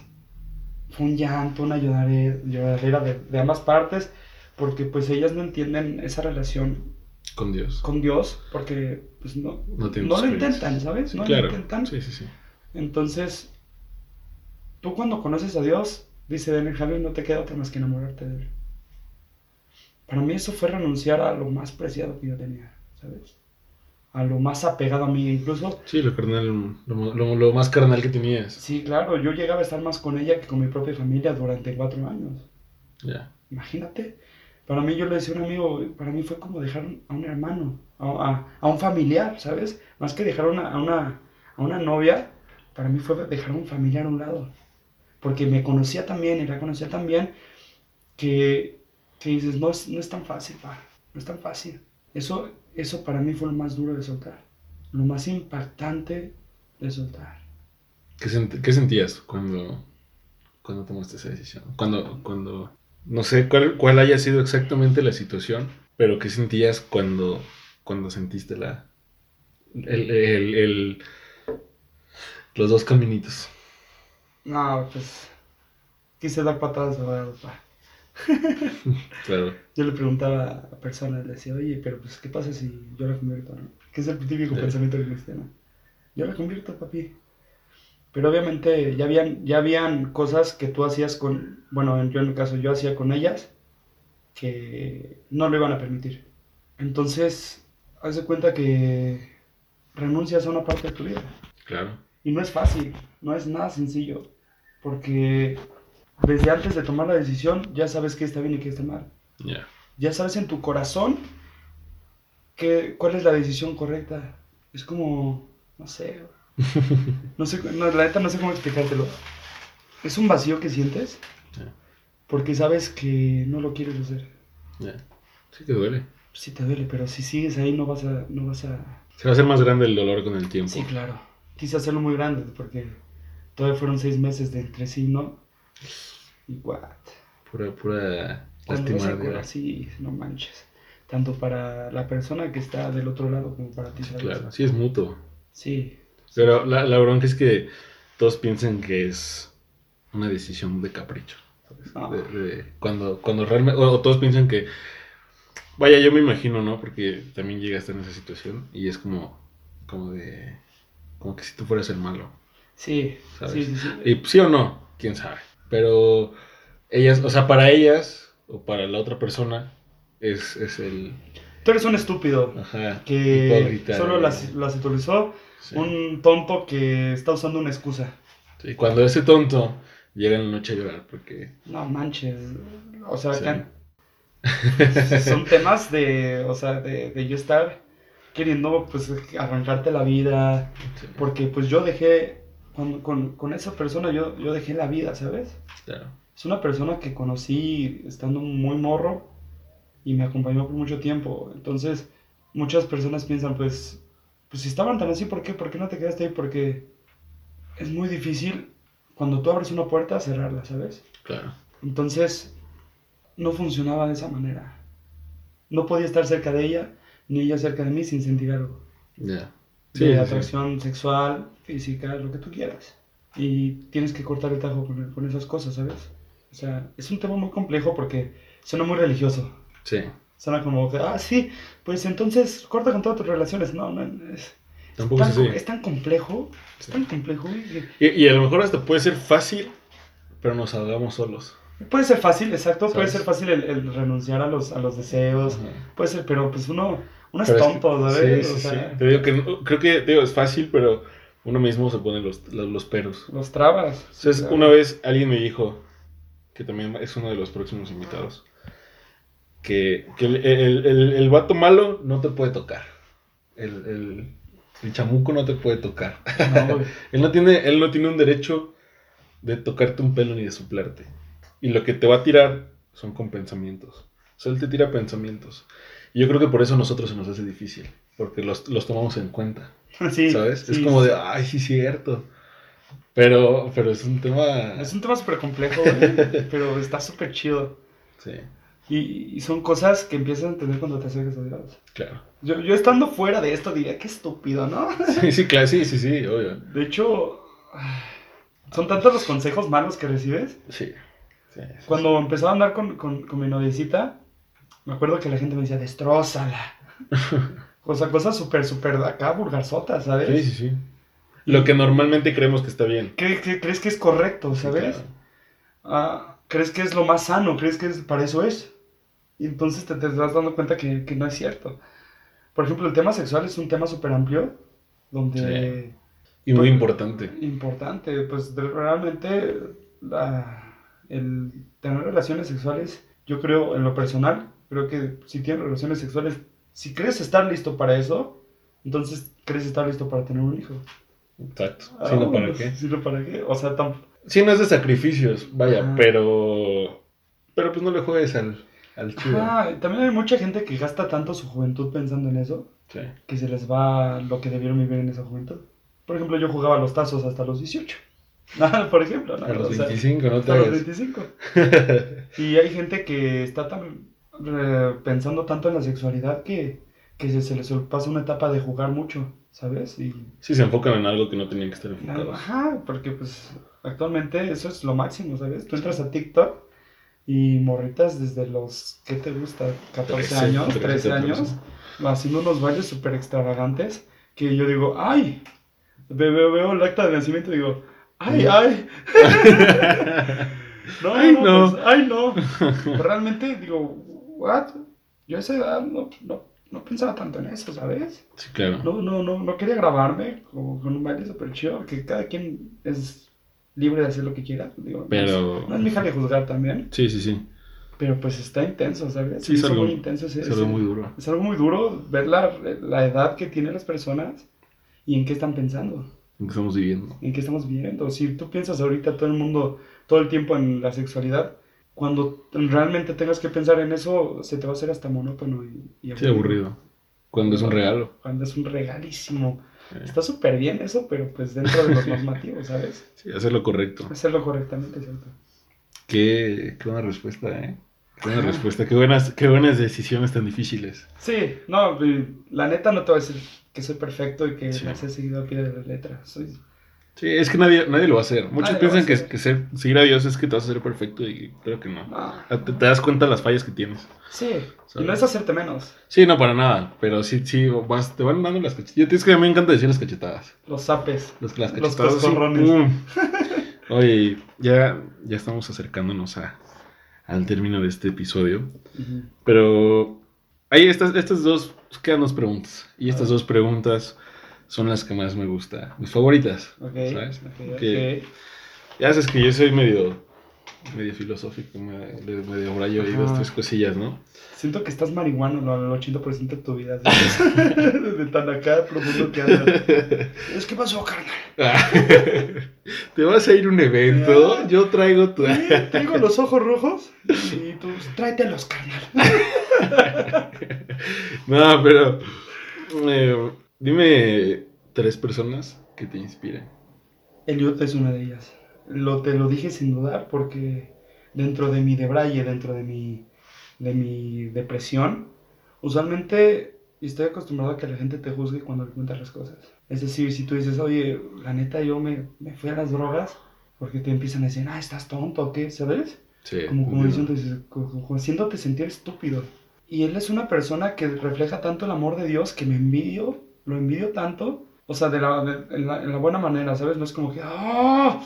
fue un llanto, una lloradera, lloradera de, de ambas partes, porque pues ellas no entienden esa relación Con Dios. con Dios, porque pues no, No no lo intentan, ¿sabes? No claro. lo intentan. Sí, sí, sí. Entonces, tú cuando conoces a Dios, dice Daniel Javier, no te queda otra más que enamorarte de Él. Para mí eso fue renunciar a lo más preciado que yo tenía, ¿sabes? A lo más apegado a mí, incluso Sí, lo carnal, lo, lo- lo más carnal que tenías. Sí, claro, yo llegaba a estar más con ella que con mi propia familia durante cuatro años. Ya. Imagínate. Para mí, yo le decía a un amigo, para mí fue como dejar a un hermano, a, a- a un familiar, ¿sabes? Más que dejar a una, a, una, a una novia, para mí fue dejar a un familiar a un lado. Porque me conocía también y la conocía también que, que dices, no no es tan fácil, pa, no es tan fácil. Eso, eso para mí fue lo más duro de soltar, lo más impactante de soltar. ¿Qué, sent- qué sentías cuando, cuando tomaste esa decisión? Cuando, cuando, no sé cuál, cuál haya sido exactamente la situación, pero ¿qué sentías cuando, cuando sentiste la, el, el- el- los dos caminitos? No, pues quise dar patadas de ahogado, pa. Claro. Yo le preguntaba a personas, le decía, oye, pero pues, ¿qué pasa si yo la convierto, no? Que es el típico Sí. pensamiento cristiano. Yo la convierto, papi. Pero obviamente ya habían, ya habían cosas que tú hacías con, bueno, yo en mi caso, yo hacía con ellas que no lo iban a permitir. Entonces, haz de cuenta que renuncias a una parte de tu vida. Claro. Y no es fácil, no es nada sencillo, porque desde antes de tomar la decisión ya sabes qué está bien y qué está mal. Ya. Ya sabes en tu corazón que, cuál es la decisión correcta. Es como, no sé, <laughs> no sé, no, la neta no sé cómo explicártelo. Es un vacío que sientes porque sabes que no lo quieres hacer. Ya. Sí que duele. Sí te duele, pero si sigues ahí no vas a... No vas a... Se va a hacer más grande el dolor con el tiempo. Sí, claro. Quise hacerlo muy grande porque todavía fueron seis meses de entre sí, ¿no? Y what. Pura, pura Cuando vas a lastimar. curar, sí, no manches. Tanto para la persona que está del otro lado como para ti, ¿sabes? Claro, sí es mutuo. Sí. Pero la, la bronca es que todos piensan que es una decisión de capricho. ¿sabes? No. De- de- cuando, cuando realmente, o, o todos piensan que, vaya, yo me imagino, ¿no? Porque también llega a estar en esa situación y es como, como de, como que si tú fueras el malo. Sí, ¿Sabes? sí, sí, sí. Y sí o no, quién sabe. Pero ellas, o sea, para ellas o para la otra persona es, es el, Tú eres un estúpido ajá, que solo las, las utilizó, sí. un tonto que está usando una excusa. Y cuando ese tonto llega en la noche a llorar porque... No manches. O sea, Sí. <laughs> son temas de, o sea, de, de yo estar queriendo pues arrancarte la vida. sí, Porque pues yo dejé, con, con, con esa persona yo, yo dejé la vida, ¿sabes? claro. Es una persona que conocí estando muy morro y me acompañó por mucho tiempo. Entonces, muchas personas piensan, pues, pues si estaban tan así, ¿por qué? ¿Por qué no te quedaste ahí? Porque es muy difícil cuando tú abres una puerta cerrarla, ¿sabes? Claro. Entonces, no funcionaba de esa manera. No podía estar cerca de ella, ni ella cerca de mí sin sentir algo. Ya. sí. atracción sexual, física, lo que tú quieras. Y tienes que cortar el tajo con, con esas cosas, ¿sabes? O sea, es un tema muy complejo porque suena muy religioso. Sí. Suena como que, ah, sí, pues entonces corta con todas tus relaciones. No, no, es, Tampoco tan, es com- es tan complejo, es Sí. tan complejo. Y, y a lo mejor hasta puede ser fácil, pero nos ahogamos solos. Puede ser fácil, exacto, puede ¿Sabes? ser fácil el, el renunciar a los, a los deseos, Ajá. puede ser, pero pues uno, uno es Pero es que- tonto, ¿sabes? Sí, o sí, sea, sí. Te digo que creo que te digo, es fácil, pero uno mismo se pone los, los, los peros. los trabas. Entonces, Claro. una vez alguien me dijo, que también es uno de los próximos invitados, que, que el, el, el- el vato malo no te puede tocar. El, el, el chamuco no te puede tocar. No. <laughs> Él no tiene, él no tiene un derecho de tocarte un pelo ni de soplarte. Y lo que te va a tirar son con pensamientos. O sea, él te tira pensamientos. Y yo creo que por eso a nosotros se nos hace difícil. Porque los, los tomamos en cuenta. <laughs> Sí, ¿Sabes? es sí, como sí. de, ay, sí, cierto. Pero, pero es un tema. Es un tema súper complejo, güey, <laughs> pero está súper chido. Sí, Y, y son cosas que empiezas a entender cuando te acercas a Dios. claro. Yo, yo estando fuera de esto diría, qué estúpido, ¿no? <laughs> Sí, sí, claro, sí, sí, sí, obvio. De hecho, son tantos los consejos malos que recibes. Sí. sí, sí, Cuando empezaba a andar con, con, con mi noviecita, me acuerdo que la gente me decía, destrózala. O sea, cosas súper, súper acá, vulgarzotas, ¿sabes? Sí, sí, sí. Lo que normalmente creemos que está bien. ¿Cre- cre- ¿Crees que es correcto, Sí, sabes? claro. Ah, ¿Crees que es lo más sano? ¿Crees que es, para eso es? Y entonces te, te vas dando cuenta que, que no es cierto. Por ejemplo, el tema sexual es un tema súper amplio, donde... Y muy Pues- importante. Importante, pues realmente la- el tener relaciones sexuales, yo creo, en lo personal, creo que si tienes relaciones sexuales, si crees estar listo para eso, entonces crees estar listo para tener un hijo. Exacto. Ah, Si no, ¿para pues, qué? Si no, ¿para qué? O sea, tam- Sí, no es de sacrificios, vaya, Ajá. pero. Pero pues no le juegues al, al chido. Y también hay mucha gente que gasta tanto su juventud pensando en eso, Sí. que se les va lo que debieron vivir en esa juventud. Por ejemplo, yo jugaba a los tazos hasta los 18. <laughs> Ah, Por ejemplo, ¿no? A los O sea, 25, no te hasta los hagas. 25. <laughs> Y hay gente que está tan pensando tanto en la sexualidad que, que se, se les pasa una etapa de jugar mucho, ¿sabes? Y Sí, se enfocan en algo que no tenían que estar enfocados. ajá, porque pues actualmente eso es lo máximo, ¿sabes? Tú entras a TikTok y morritas desde los, ¿qué te gusta? 14 13, años, 13, 13 años, 14. haciendo unos bailes súper extravagantes que yo digo, ¡ay! Ve- Veo, veo el acta de nacimiento y digo, ¡ay, ay! <laughs> <laughs> No, Ay, no, no. pues, ay, no. Pero realmente digo, ¿what? Yo a esa edad no, no, no pensaba tanto en eso, ¿sabes? Sí, claro. No, no, no, no quería grabarme como con un baile súper chido, que cada quien es libre de hacer lo que quiera. Digo, no Pero- es- No es mi hija de juzgar también, Sí, sí, sí. pero pues está intenso, ¿sabes? Sí, es algo- muy intenso ese- Es algo muy duro. es algo muy duro ver la, la edad que tienen las personas y en qué están pensando, En que estamos viviendo. en qué estamos viviendo. Si tú piensas ahorita todo el mundo, todo el tiempo en la sexualidad, cuando realmente tengas que pensar en eso, se te va a hacer hasta monótono y, y Sí, aburrido. Cuando es un regalo. Cuando es un regalísimo. Eh, Está súper bien eso, pero pues dentro de los normativos, ¿sabes? <laughs> Sí, hacer lo correcto. Hacerlo correctamente, ¿cierto? Qué, qué buena respuesta, ¿eh? Qué buena respuesta. Qué buenas, qué buenas decisiones tan difíciles. Sí, no, la neta no te voy a decir que soy perfecto y que Sí. las he seguido a pie de la letra. Soy... Sí, es que nadie, nadie lo va a hacer. Muchos Nadie piensan que, que ser, seguir a Dios es que te vas a hacer perfecto y creo que no. No. Te, te das cuenta de las fallas que tienes. Sí, y no es hacerte menos. Sí, no, para nada. Pero sí, sí, vas, te van dando las cachetadas. Es que a mí me encanta decir las cachetadas. Los zapes. Las, las Los cachetadas. así, coscorrones. <laughs> Oye, ya, ya estamos acercándonos a, al término de este episodio. Pero hay estas, estas dos, quedan dos preguntas. Y estas dos preguntas son las que más me gustan. Mis favoritas. Ok, ¿Sabes? ok, Que- ok. Ya sabes que yo soy medio, medio filosófico, medio, medio brayo y dos, tres cosillas, ¿no? Siento que estás marihuano ¿no? el 80% de tu vida. ¿sabes? <laughs> de tan acá profundo que andas. <laughs> Es que pasó, carnal. <laughs> Te vas a ir a un evento, Ya. yo traigo tu... Sí, Tengo los ojos rojos y tú, tráetelos, carnal. No, pero... eh, dime tres personas que te inspiren. Elliot es una de ellas. Lo, te lo dije sin dudar porque dentro de mi debraye, dentro de mi, de mi depresión, usualmente estoy acostumbrado a que la gente te juzgue cuando le cuentas las cosas. Es decir, si tú dices, oye, la neta yo me, me fui a las drogas, porque te empiezan a decir, ah, estás tonto, ¿o qué? ¿Sabes? Sí. Como, como como haciéndote sentir estúpido. Y él es una persona que refleja tanto el amor de Dios que me envidio, lo envidio tanto. O sea, de la, de- en, la, en la buena manera, ¿sabes? No es como que, ¡ah!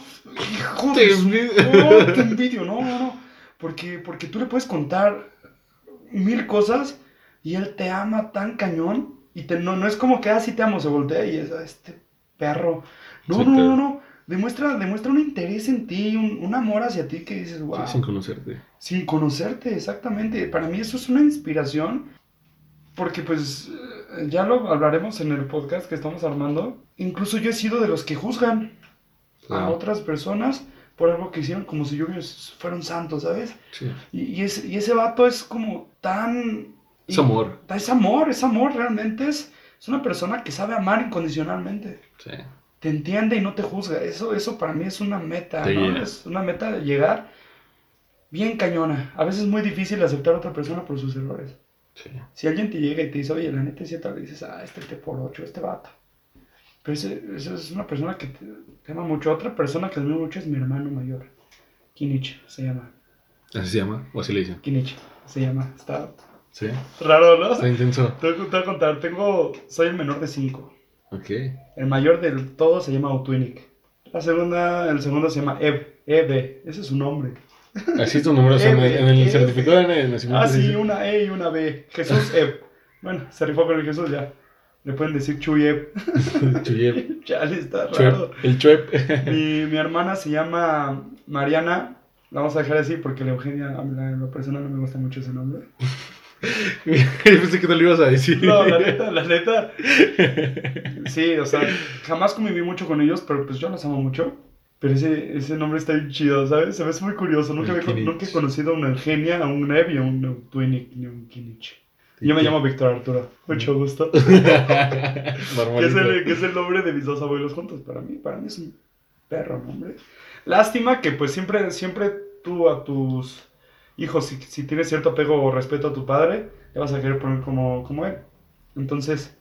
¡Hijo Te de envidio. ¡Oh, te envidio! No, no, no. Porque, porque tú le puedes contar mil cosas y él te ama tan cañón. Y te, no, no es como que, ah, sí te amo, se voltea y es, "Ah, este perro. No, Sí, no, te- no, no. Demuestra, demuestra un interés en ti, un, un amor hacia ti que dices, wow. Sí, sin conocerte. Sin conocerte, exactamente. Para mí eso es una inspiración, porque pues ya lo hablaremos en el podcast que estamos armando. Incluso yo he sido de los que juzgan a Claro. otras personas por algo que hicieron como si yo fuera un santo, ¿sabes? Sí. Y, y ese, y ese vato es como tan... Es amor. Es amor, es amor, realmente es, es una persona que sabe amar incondicionalmente. Sí. Te entiende y no te juzga. Eso, eso para mí es una meta, Te ¿no? llena. Es una meta de llegar bien cañona. A veces es muy difícil aceptar a otra persona por sus errores. Sí. Si alguien te llega y te dice, oye, la neta es cierta, le dices, ah, este te por ocho, este vato. Pero ese, ese es una persona que te, te ama mucho. Otra persona que admiro mucho es mi hermano mayor. Kinich se llama. ¿Así se llama? ¿O así le dicen? Kinich se llama. Está Sí. raro, ¿no? Está intenso. Te voy a- contar. Tengo, soy el menor de cinco. Ok. El mayor del todo se llama Utwinic. La segunda, el segundo se llama Eb. Ebe. Ese es su nombre. Así tu número. en el, en el Eh, certificado de nacimiento. Ah, sí, una E y una B. Jesús Eb. Bueno, se rifó con el Jesús ya. Le pueden decir Chuy <laughs> Eb. Chuyep. <laughs> ya está raro. Chuep. El Chuep. Mi, mi hermana se llama Mariana. La vamos a dejar así porque la Eugenia, a la, en lo personal no me gusta mucho ese nombre. <laughs> Pensé que no lo ibas a decir. No, la neta, la neta. Sí, o sea, jamás conviví mucho con ellos, pero pues yo los amo mucho. Pero ese, ese nombre está bien chido, ¿sabes? Se me hace muy curioso. Nunca, Kinich. nunca he conocido a una Eugenia, a un Ev y a un Twinic ni a un Kinich. Yo me llamo Víctor Arturo. Mucho gusto. <laughs> que, es el, que es el nombre de mis dos abuelos juntos. Para mí, para mí es un perro nombre. Lástima que pues siempre, siempre tú a tus hijos, si, si tienes cierto apego o respeto a tu padre, le vas a querer poner como, como él. Entonces,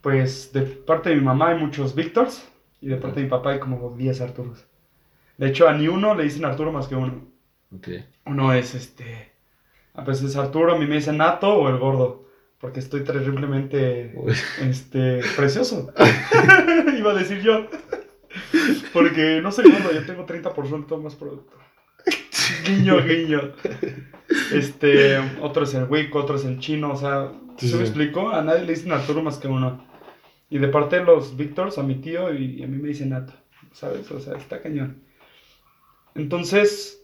pues de parte de mi mamá hay muchos Víctors y de parte de mi papá hay como 10 Arturos. De hecho, a ni uno le dicen Arturo más que uno. Ok. Uno es este. A veces Arturo, a mí me dicen Nato o el gordo. Porque estoy terriblemente Uy. este, <laughs> precioso. <laughs> <laughs> Iba a decir yo. Porque no soy gordo, yo tengo 30% más producto. Guiño, guiño. Este, otro es el Wico, otro es el chino, o sea, Sí, ¿se me sí. explicó? A nadie le dicen Arturo más que uno. Y de parte de los Víctors, a mi tío y a mí me dicen Nato, ¿sabes? O sea, está cañón. Entonces,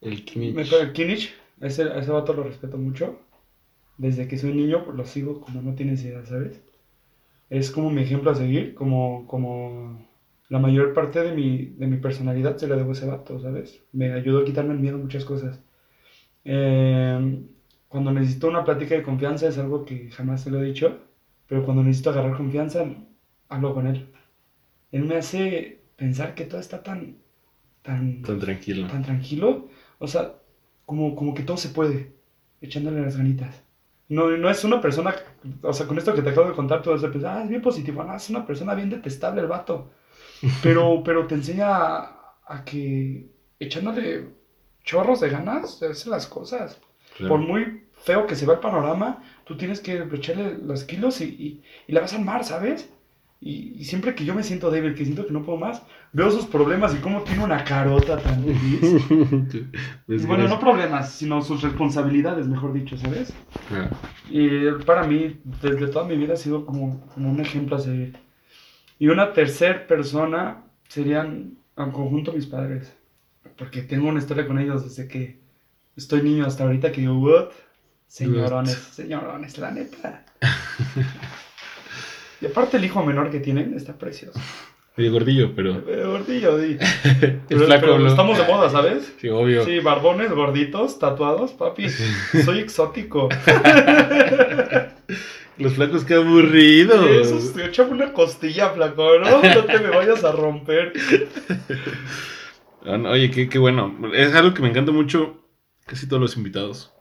El me toca el Kinich, a ese, ese vato lo respeto mucho. Desde que soy niño, pues lo sigo como no tienes idea, ¿sabes? Es como mi ejemplo a seguir, como, como la mayor parte de mi, de mi personalidad se la debo a ese vato, ¿sabes? Me ayudó a quitarme el miedo a muchas cosas. Eh, cuando necesito una plática de confianza es algo que jamás se lo he dicho, pero cuando necesito agarrar confianza, hablo con él. Él me hace pensar que todo está tan, tan, Tan tranquilo. tan tranquilo, o sea, como, como que todo se puede, echándole las ganitas. No, no es una persona, o sea, con esto que te acabo de contar, tú vas a pensar, ah, es bien positivo, no, es una persona bien detestable el vato. <laughs> Pero, pero te enseña a, a que echándole chorros de ganas se hacen las cosas. Claro. Por muy feo que se vea el panorama, tú tienes que echarle los kilos y, y, y la vas a armar, ¿sabes? Y, y siempre que yo me siento débil, que siento que no puedo más, veo sus problemas y cómo tiene una carota tan feliz. <laughs> Bueno, no problemas, sino sus responsabilidades, mejor dicho, ¿sabes? Ah, Y para mí, desde toda mi vida ha sido como, como un ejemplo a seguir. Y una tercera persona serían en conjunto mis padres. Porque tengo una historia con ellos desde que estoy niño hasta ahorita que digo, what? Señorones, señorones, la neta. <laughs> y aparte el hijo menor que tienen está precioso. Medio gordillo, pero Pero <laughs> gordillo, di. <laughs> es Pero, flaco, pero ¿no? estamos de moda, ¿sabes? Sí, obvio. Sí, barbones, gorditos, tatuados, papi. Soy exótico. <laughs> Los flacos, qué aburridos. Eso, te echame una costilla, flaco, ¿no? No te me vayas a romper. Ah, Oye, qué, qué bueno. Es algo que me encanta mucho. Casi todos los invitados,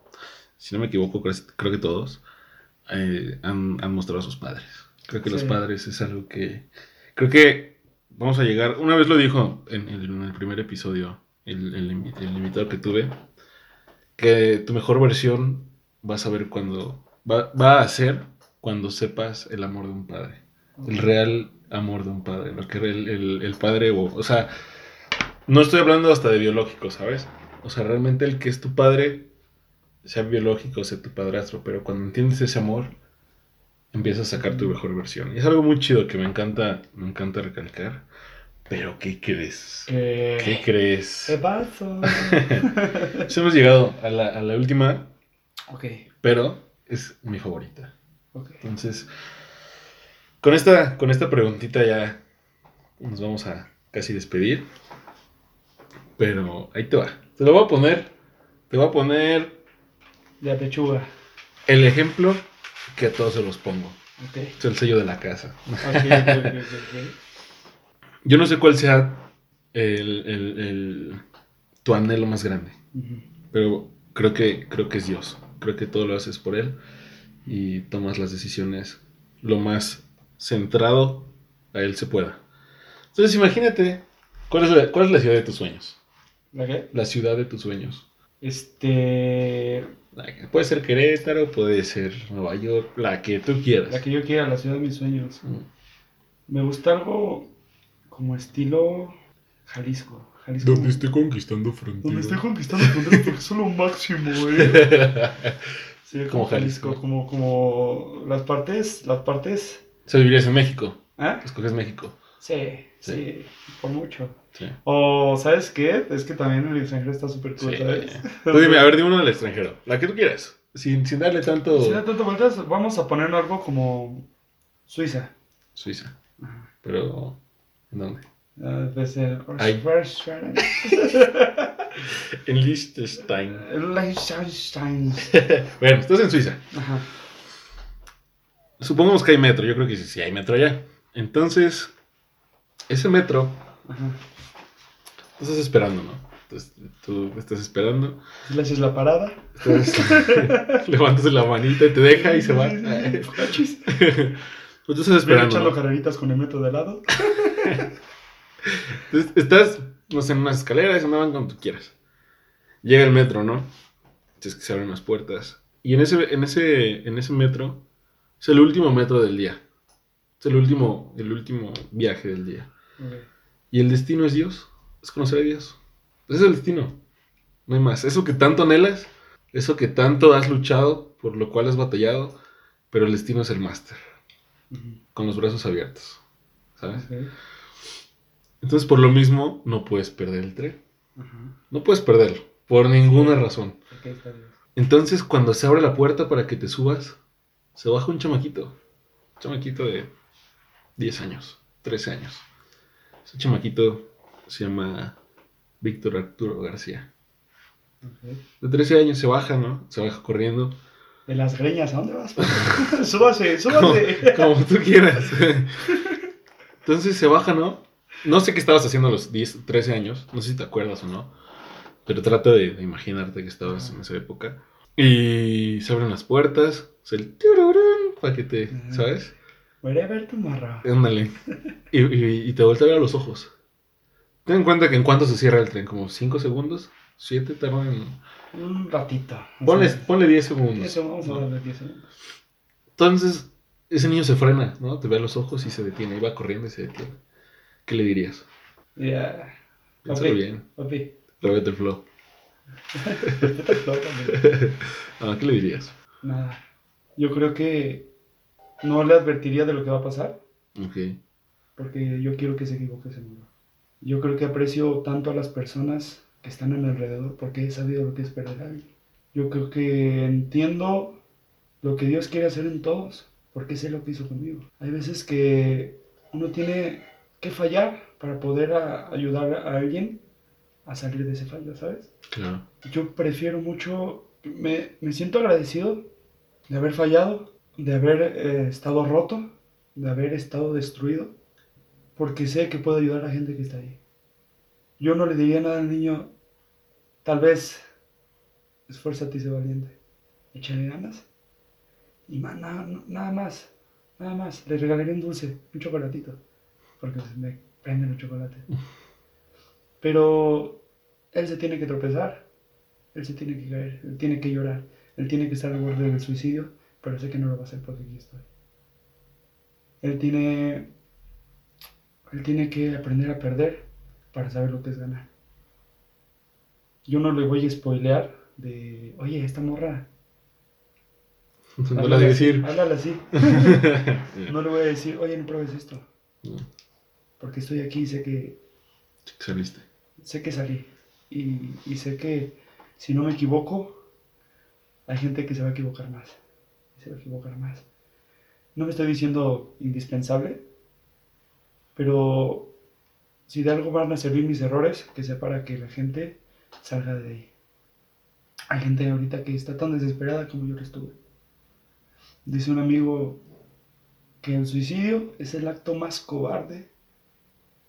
si no me equivoco, creo, creo que todos, eh, han, han mostrado a sus padres. Creo que los padres es algo que... Creo que vamos a llegar... Una vez lo dijo en, el- en el primer episodio el, el el invitado que tuve, que tu mejor versión vas a ver cuando... Va, va a ser cuando sepas el amor de un padre. El real amor de un padre. Lo que el, el, el padre o... O sea, no estoy hablando hasta de biológico, ¿sabes? O sea, realmente el que es tu padre, sea biológico, sea tu padrastro, pero cuando entiendes ese amor, empiezas a sacar tu mejor versión. Y es algo muy chido que me encanta, me encanta recalcar. Pero, ¿qué crees? ¿Qué ¿Qué? crees? ¿Qué pasó? <laughs> Hemos llegado a la, a la última, ok, pero es mi favorita. ok. Entonces, con esta, con esta preguntita ya nos vamos a casi despedir. Pero ahí te va. Te lo voy a poner. Te voy a poner De pechuga. el ejemplo que a todos se los pongo. Ok. Es el sello de la casa. Ok, ok, ok, ok, Yo no sé cuál sea el, el- el- tu anhelo más grande. Pero creo que, creo que es Dios. Creo que todo lo haces por Él. Y tomas las decisiones lo más centrado a Él se pueda. Entonces imagínate, ¿cuál es la, cuál es la ciudad de tus sueños? ¿La qué? La ciudad de tus sueños. Este. Puede ser Querétaro, puede ser Nueva York, la que tú quieras. La que yo quiera, la ciudad de mis sueños. Mm. Me gusta algo como estilo Jalisco. Jalisco. conquistando Donde estoy conquistando fronteras porque son lo máximo, eh. <laughs> Sí, Como como Jalisco, Jalisco. como, como las partes, las partes. Se vivirías en México. ¿Ah? Escoges México. Sí, Sí. sí, por mucho. Sí. O, ¿sabes qué? Es que también el extranjero está súper cool, Sí. ¿sabes? Tú dime, a ver, dime uno del extranjero. La que tú quieras. Sin, sin darle tanto. Si da tanto vueltas, vamos a poner algo como Suiza. Suiza. Ajá. Pero. ¿En dónde? Ah, eh, Ay. <laughs> Liechtenstein. En Liechtenstein. Liechtenstein. <laughs> Bueno, estás en Suiza. Ajá. Supongamos que hay metro. Yo creo que sí, sí hay metro allá. Entonces, ese metro, Ajá. tú estás esperando, ¿no? Entonces, tú estás esperando. Le haces la parada. Entonces, <laughs> levantas la manita y te deja y se va. Cachis. <laughs> Pues tú estás esperando. echando ¿no? carreritas con el metro de lado. <laughs> Entonces, estás, no sé, en unas escaleras, banca, donde tú quieras. Llega el metro, ¿no? Entonces que se abren las puertas. Y en ese, en ese, en ese metro, es el último metro del día. Es el último, el último viaje del día. Y el destino es Dios. Es conocer a Dios. Ese es el destino. No hay más. Eso que tanto anhelas, eso que tanto has luchado, por lo cual has batallado, pero el destino es el máster. Con los brazos abiertos. ¿Sabes? Entonces, por lo mismo, no puedes perder el tren. No puedes perderlo. Por ninguna razón. Ok, está bien. Entonces, cuando se abre la puerta para que te subas, se baja un chamaquito. Un chamaquito de 10 años, 13 años. Ese chamaquito se llama Víctor Arturo García. De 13 años se baja, ¿no? Se baja corriendo. De las greñas, ¿a dónde vas? <laughs> súbase, súbase. como tú quieras. Entonces se baja, ¿no? No sé qué estabas haciendo a los 10, 13 años. No sé si te acuerdas o no. Pero trata de, de imaginarte que estabas en esa época. Y se abren las puertas. Se el tururún, para que te. ¿sabes? Wherever tomorrow. Ándale. Y, y- y te voltea a ver a los ojos. Ten en cuenta que en cuánto se cierra el tren, como 5 segundos, 7 tardan en... Un ratito. Ponle, sea, ponle 10 segundos. 10 segundos, vamos a darle 10 segundos. Entonces, ese niño se frena, ¿no? Te ve a los ojos y se detiene. Y va corriendo y se detiene. ¿Qué le dirías? Ya. Piénsalo bien. papi. Revete el flow. <laughs> Respeta el flow también. <laughs> Ah, ¿Qué le dirías? Nada. Yo creo que no le advertiría de lo que va a pasar, Ok. porque yo quiero que se equivoque ese mundo. Yo creo que aprecio tanto a las personas que están a mi alrededor porque he sabido lo que es perder a alguien. Yo creo que entiendo lo que Dios quiere hacer en todos, porque sé lo que hizo conmigo. Hay veces que uno tiene que fallar para poder a- ayudar a alguien a salir de ese fallo, ¿sabes? Claro. Yo prefiero mucho, me, me siento agradecido de haber fallado, de haber eh, estado roto, de haber estado destruido, porque sé que puedo ayudar a gente que está ahí. Yo no le diría nada al niño, tal vez, esfuérzate y sé valiente, échale ganas, y ma- nada, nada más, nada más, le regalaría un dulce, un chocolatito, porque pues, me prenden el chocolate. Pero él se tiene que tropezar, él se tiene que caer, él tiene que llorar, él tiene que estar al borde del suicidio, pero sé que no lo va a hacer porque aquí estoy. Él tiene, él tiene que aprender a perder para saber lo que es ganar. Yo no le voy a spoilear de, oye, esta morra. <laughs> No le voy a decir. Así. <laughs> No le voy a decir, oye, no pruebes esto, No, porque estoy aquí y sé que Saliste. sé que salí y, y sé que si no me equivoco, hay gente que se va a equivocar más. Se va a equivocar más. No me estoy diciendo indispensable, pero si de algo van a servir mis errores, que sea para que la gente salga de ahí. Hay gente ahorita que está tan desesperada como yo lo estuve. Dice un amigo que el suicidio es el acto más cobarde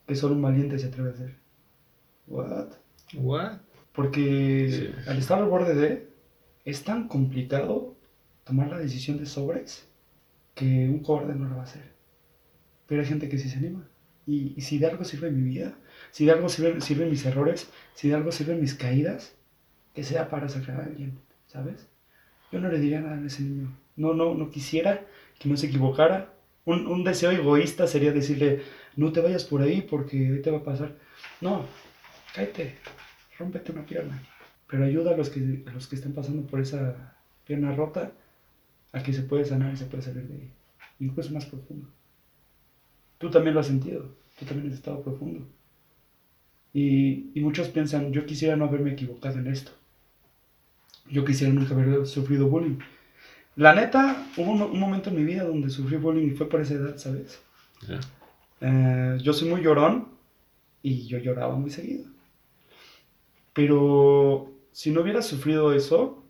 que solo un valiente se atreve a hacer. What? What? Porque Sí. al estar al borde de, es tan complicado tomar la decisión de sobres que un cobarde no lo va a hacer. Pero hay gente que sí se anima. Y, y si de algo sirve mi vida, si de algo sirven, sirven mis errores, si de algo sirven mis caídas, que sea para sacar a alguien, ¿sabes? Yo no le diría nada a ese niño. No, no, no quisiera que no se equivocara. Un, un deseo egoísta sería decirle, no te vayas por ahí porque ahí te va a pasar. No, cállate, rómpete una pierna. Pero ayuda a los que, a los que estén pasando por esa pierna rota a que se puede sanar y se puede salir de ahí. Incluso más profundo. Tú también lo has sentido, tú también has estado profundo. Y, y muchos piensan, yo quisiera no haberme equivocado en esto. Yo quisiera nunca haber sufrido bullying. La neta, hubo un, un momento en mi vida donde sufrí bullying y fue por esa edad, ¿sabes? Ya. Eh, yo soy muy llorón y yo lloraba muy seguido. Pero si no hubiera sufrido eso,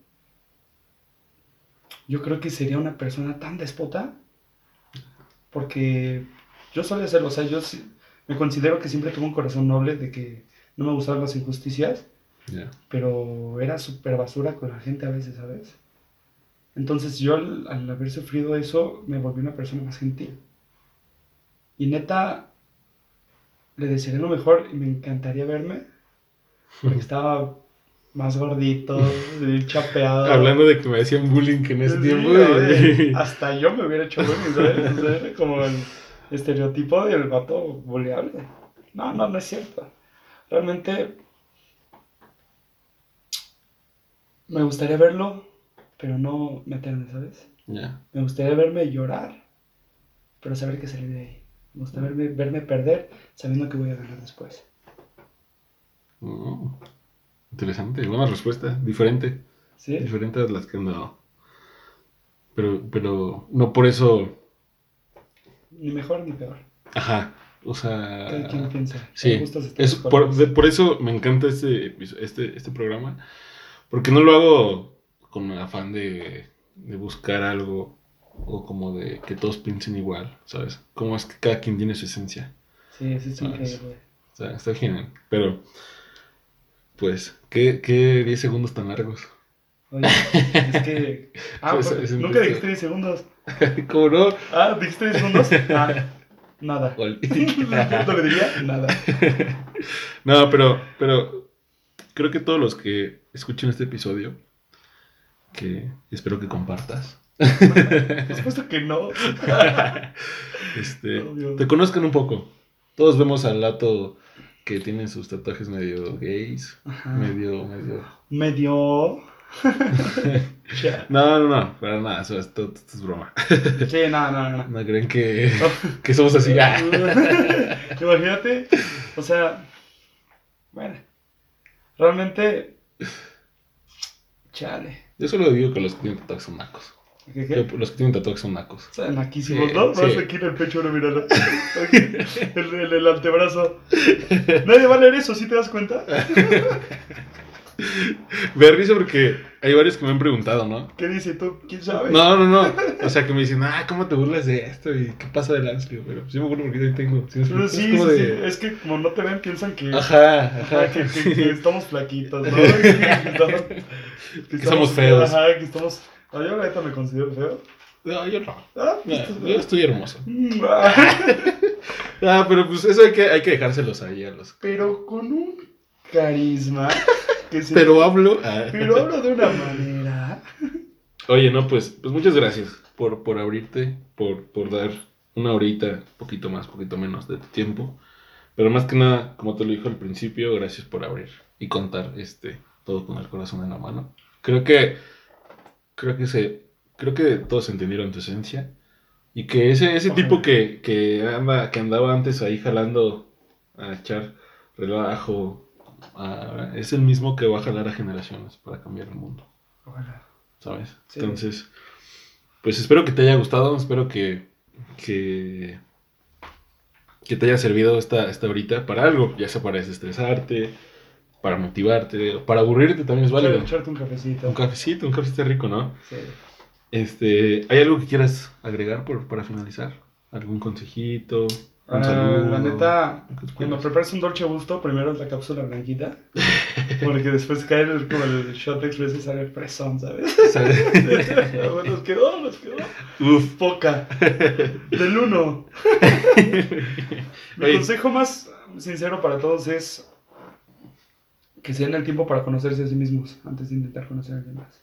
yo creo que sería una persona tan déspota. Porque yo solía serlo, o sea, yo me considero que siempre tuve un corazón noble de que no me gustaban las injusticias, Ya. pero era súper basura con la gente a veces, ¿sabes? Entonces yo al, al haber sufrido eso me volví una persona más gentil. Y neta, le desearía lo mejor y me encantaría verme, porque <laughs> estaba más gordito, bien chapeado. Hablando de que me hacían bullying en ese Sí, tiempo. oye, hasta yo me hubiera hecho bullying, ¿sabes? O sea, era como el estereotipo del vato buleable. No, no, no es cierto. Realmente me gustaría verlo, pero no meterme, ¿sabes? Ya. Me gustaría verme llorar, pero saber que salí de ahí. Me gustaría verme, verme perder sabiendo que voy a ganar después. Oh, interesante, buena respuesta. Diferente. ¿Sí? Diferente a las que han dado. Pero, pero no por eso. Ni mejor ni peor. Ajá. O sea. Cada quien piensa. Sí, es por, colores. de- por eso me encanta este, este, este programa, Porque no lo hago con afán de, de buscar algo o como de que todos piensen igual, ¿sabes? Como es que cada quien tiene su esencia. Sí, sí, sí, ¿Sabes? increíble. O sea, está genial. Pero, pues, ¿qué, qué 10 segundos tan largos? Oye, es que. <laughs> Ah, porque eso nunca dijiste 10 segundos. <laughs> ¿Cómo no? Ah, dijiste 10 segundos. <laughs> Ah, nada. Ol- ¿Cuánto le diría? Nada. no, pero, pero creo que todos los que escuchen este episodio, que espero que compartas, Por supuesto que no. este, Obvio. te conozcan un poco. Todos vemos al lato que tiene sus tatuajes medio gays, Ajá. medio, medio... Medio. <laughs> No, no, no, para nada, eso, esto, esto es broma. Sí, no, no, no. No creen que, <laughs> que somos así. <laughs> Imagínate, o sea, bueno, realmente, chale. Yo solo digo que los que tienen tatuajes son nacos. ¿Qué, qué? Yo- Los que tienen tatuajes son nacos. Están naquísimos, Sí, ¿no? sí. Más aquí en el pecho, no. <laughs> Aquí, el, el, el antebrazo. Nadie va a leer eso, ¿sí te das cuenta? <laughs> Me risa porque hay varios que me han preguntado, ¿no? ¿Qué dice tú? ¿Quién sabe? No, no, no. O sea, que me dicen, ah, ¿cómo te burlas de esto? ¿Y qué pasa del? Pero sí me acuerdo porque yo tengo. ¿Sí me Pero sí, es sí, de... sí, es que como no te ven, piensan que, Ajá, ajá, ajá. que, que- que <laughs> estamos flaquitos, ¿no? Que, que estamos, que Que somos feos. Ajá, que estamos... Ah, yo neta me considero feo. No, yo no. Ah, No, estás yo feo. estoy hermoso. Ah. <laughs> Ah, pero pues eso hay que, hay que dejárselos ahí a los... Pero con un carisma que se... Pero hablo... ah. Pero hablo de una manera... Oye, no, pues, pues muchas gracias por, por abrirte, por, por dar una horita, poquito más, poquito menos de tu tiempo. Pero más que nada, como te lo dijo al principio, gracias por abrir y contar este todo con el corazón en la mano. Creo que creo que se creo que todos entendieron tu esencia y que ese ese Ojalá. tipo que, que anda que andaba antes ahí jalando a echar relajo a- es el mismo que va a jalar a generaciones para cambiar el mundo. Ojalá. ¿sabes? Sí. Entonces, pues espero que te haya gustado, espero que, que, que te haya servido esta, esta horita para algo, ya sea para desestresarte, para motivarte, para aburrirte también es válido. Echarte un cafecito. Un cafecito, un cafecito rico, ¿no? Sí. Este, ¿hay algo que quieras agregar por, para finalizar? ¿Algún consejito? ¿Un Ah, saludo? la neta, ¿Qué te cuando prepares un dolce gusto, primero es la cápsula blanquita. <laughs> Porque después cae el, como el shot express y sale fresón, ¿sabes? <laughs> Nos quedó, nos quedó. Uf. Poca. Del uno. <laughs> Mi Oye, consejo más sincero para todos es que se den el tiempo para conocerse a sí mismos antes de intentar conocer a alguien más.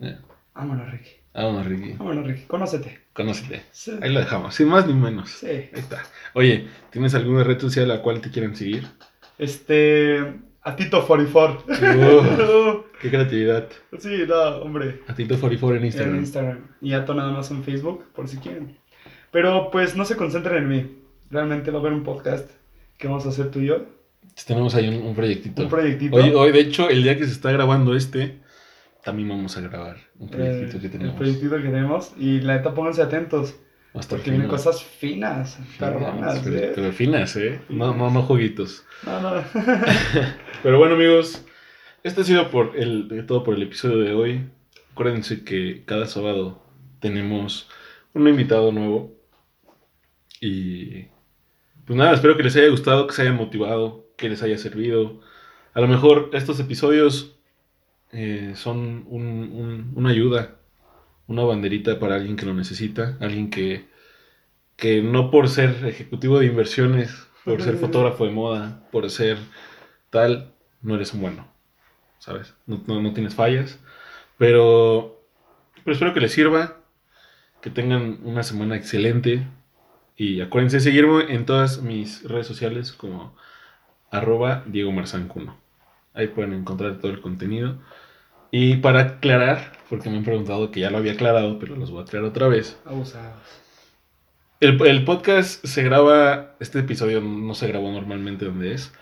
eh, Vámonos, Ricky. Vámonos, Ricky. Vámonos, Ricky. Conócete. Conócete. Sí. Ahí lo dejamos, sin más ni menos. Sí. Ahí está. Oye, ¿tienes alguna red social a la cual te quieran seguir? Este. A Tito 44. Oh, <laughs> qué creatividad. sí, no, hombre. A Tito 44 en En Instagram. Instagram. Y a nada más en Facebook, por si quieren. Pero pues no se concentren en mí. Realmente va a haber un podcast que vamos a hacer tú y yo. Tenemos ahí un, un proyectito. Un proyectito. Hoy, hoy, de hecho, el día que se está grabando este, también vamos a grabar un proyectito Eh, que tenemos. El proyectito que tenemos. Y la neta, pónganse atentos. Porque vienen cosas finas, perronas, pero, ¿eh? pero finas, ¿eh? No, no, no jueguitos. No, no. <laughs> <laughs> Pero bueno, amigos, este ha sido por el, todo por el episodio de hoy. Acuérdense que cada sábado tenemos un invitado nuevo. Y pues nada, espero que les haya gustado, que se hayan motivado, que les haya servido. A lo mejor estos episodios eh, son un- un- una ayuda, una banderita para alguien que lo necesita, alguien que, que no por ser ejecutivo de inversiones, por ser fotógrafo de moda, por ser tal, no eres un bueno, ¿sabes? No, no- no tienes fallas, pero, pero espero que les sirva, que tengan una semana excelente y acuérdense de seguirme en todas mis redes sociales como arroba Diego Marzancuno. Ahí pueden encontrar todo el contenido. Y para aclarar, porque me han preguntado que ya lo había aclarado, pero los voy a aclarar otra vez. Abusados. El, el podcast se graba, este episodio no se grabó normalmente donde es,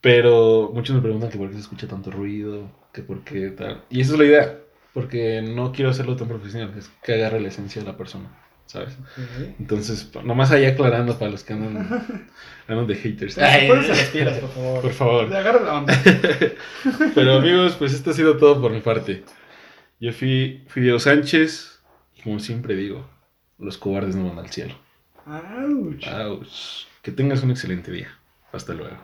pero muchos me preguntan que por qué se escucha tanto ruido, que por qué tal. Y esa es la idea, porque no quiero hacerlo tan profesional, es que agarre la esencia de la persona, ¿sabes? Entonces, nomás ahí aclarando para los que andan, <laughs> andan de haters. Ay, por favor. Por favor. La onda. <laughs> Pero amigos, pues esto ha sido todo por mi parte. Yo fui, Diego Sánchez y como siempre digo, los cobardes no van al cielo. Ouch. Ouch. Que tengas un excelente día. Hasta luego.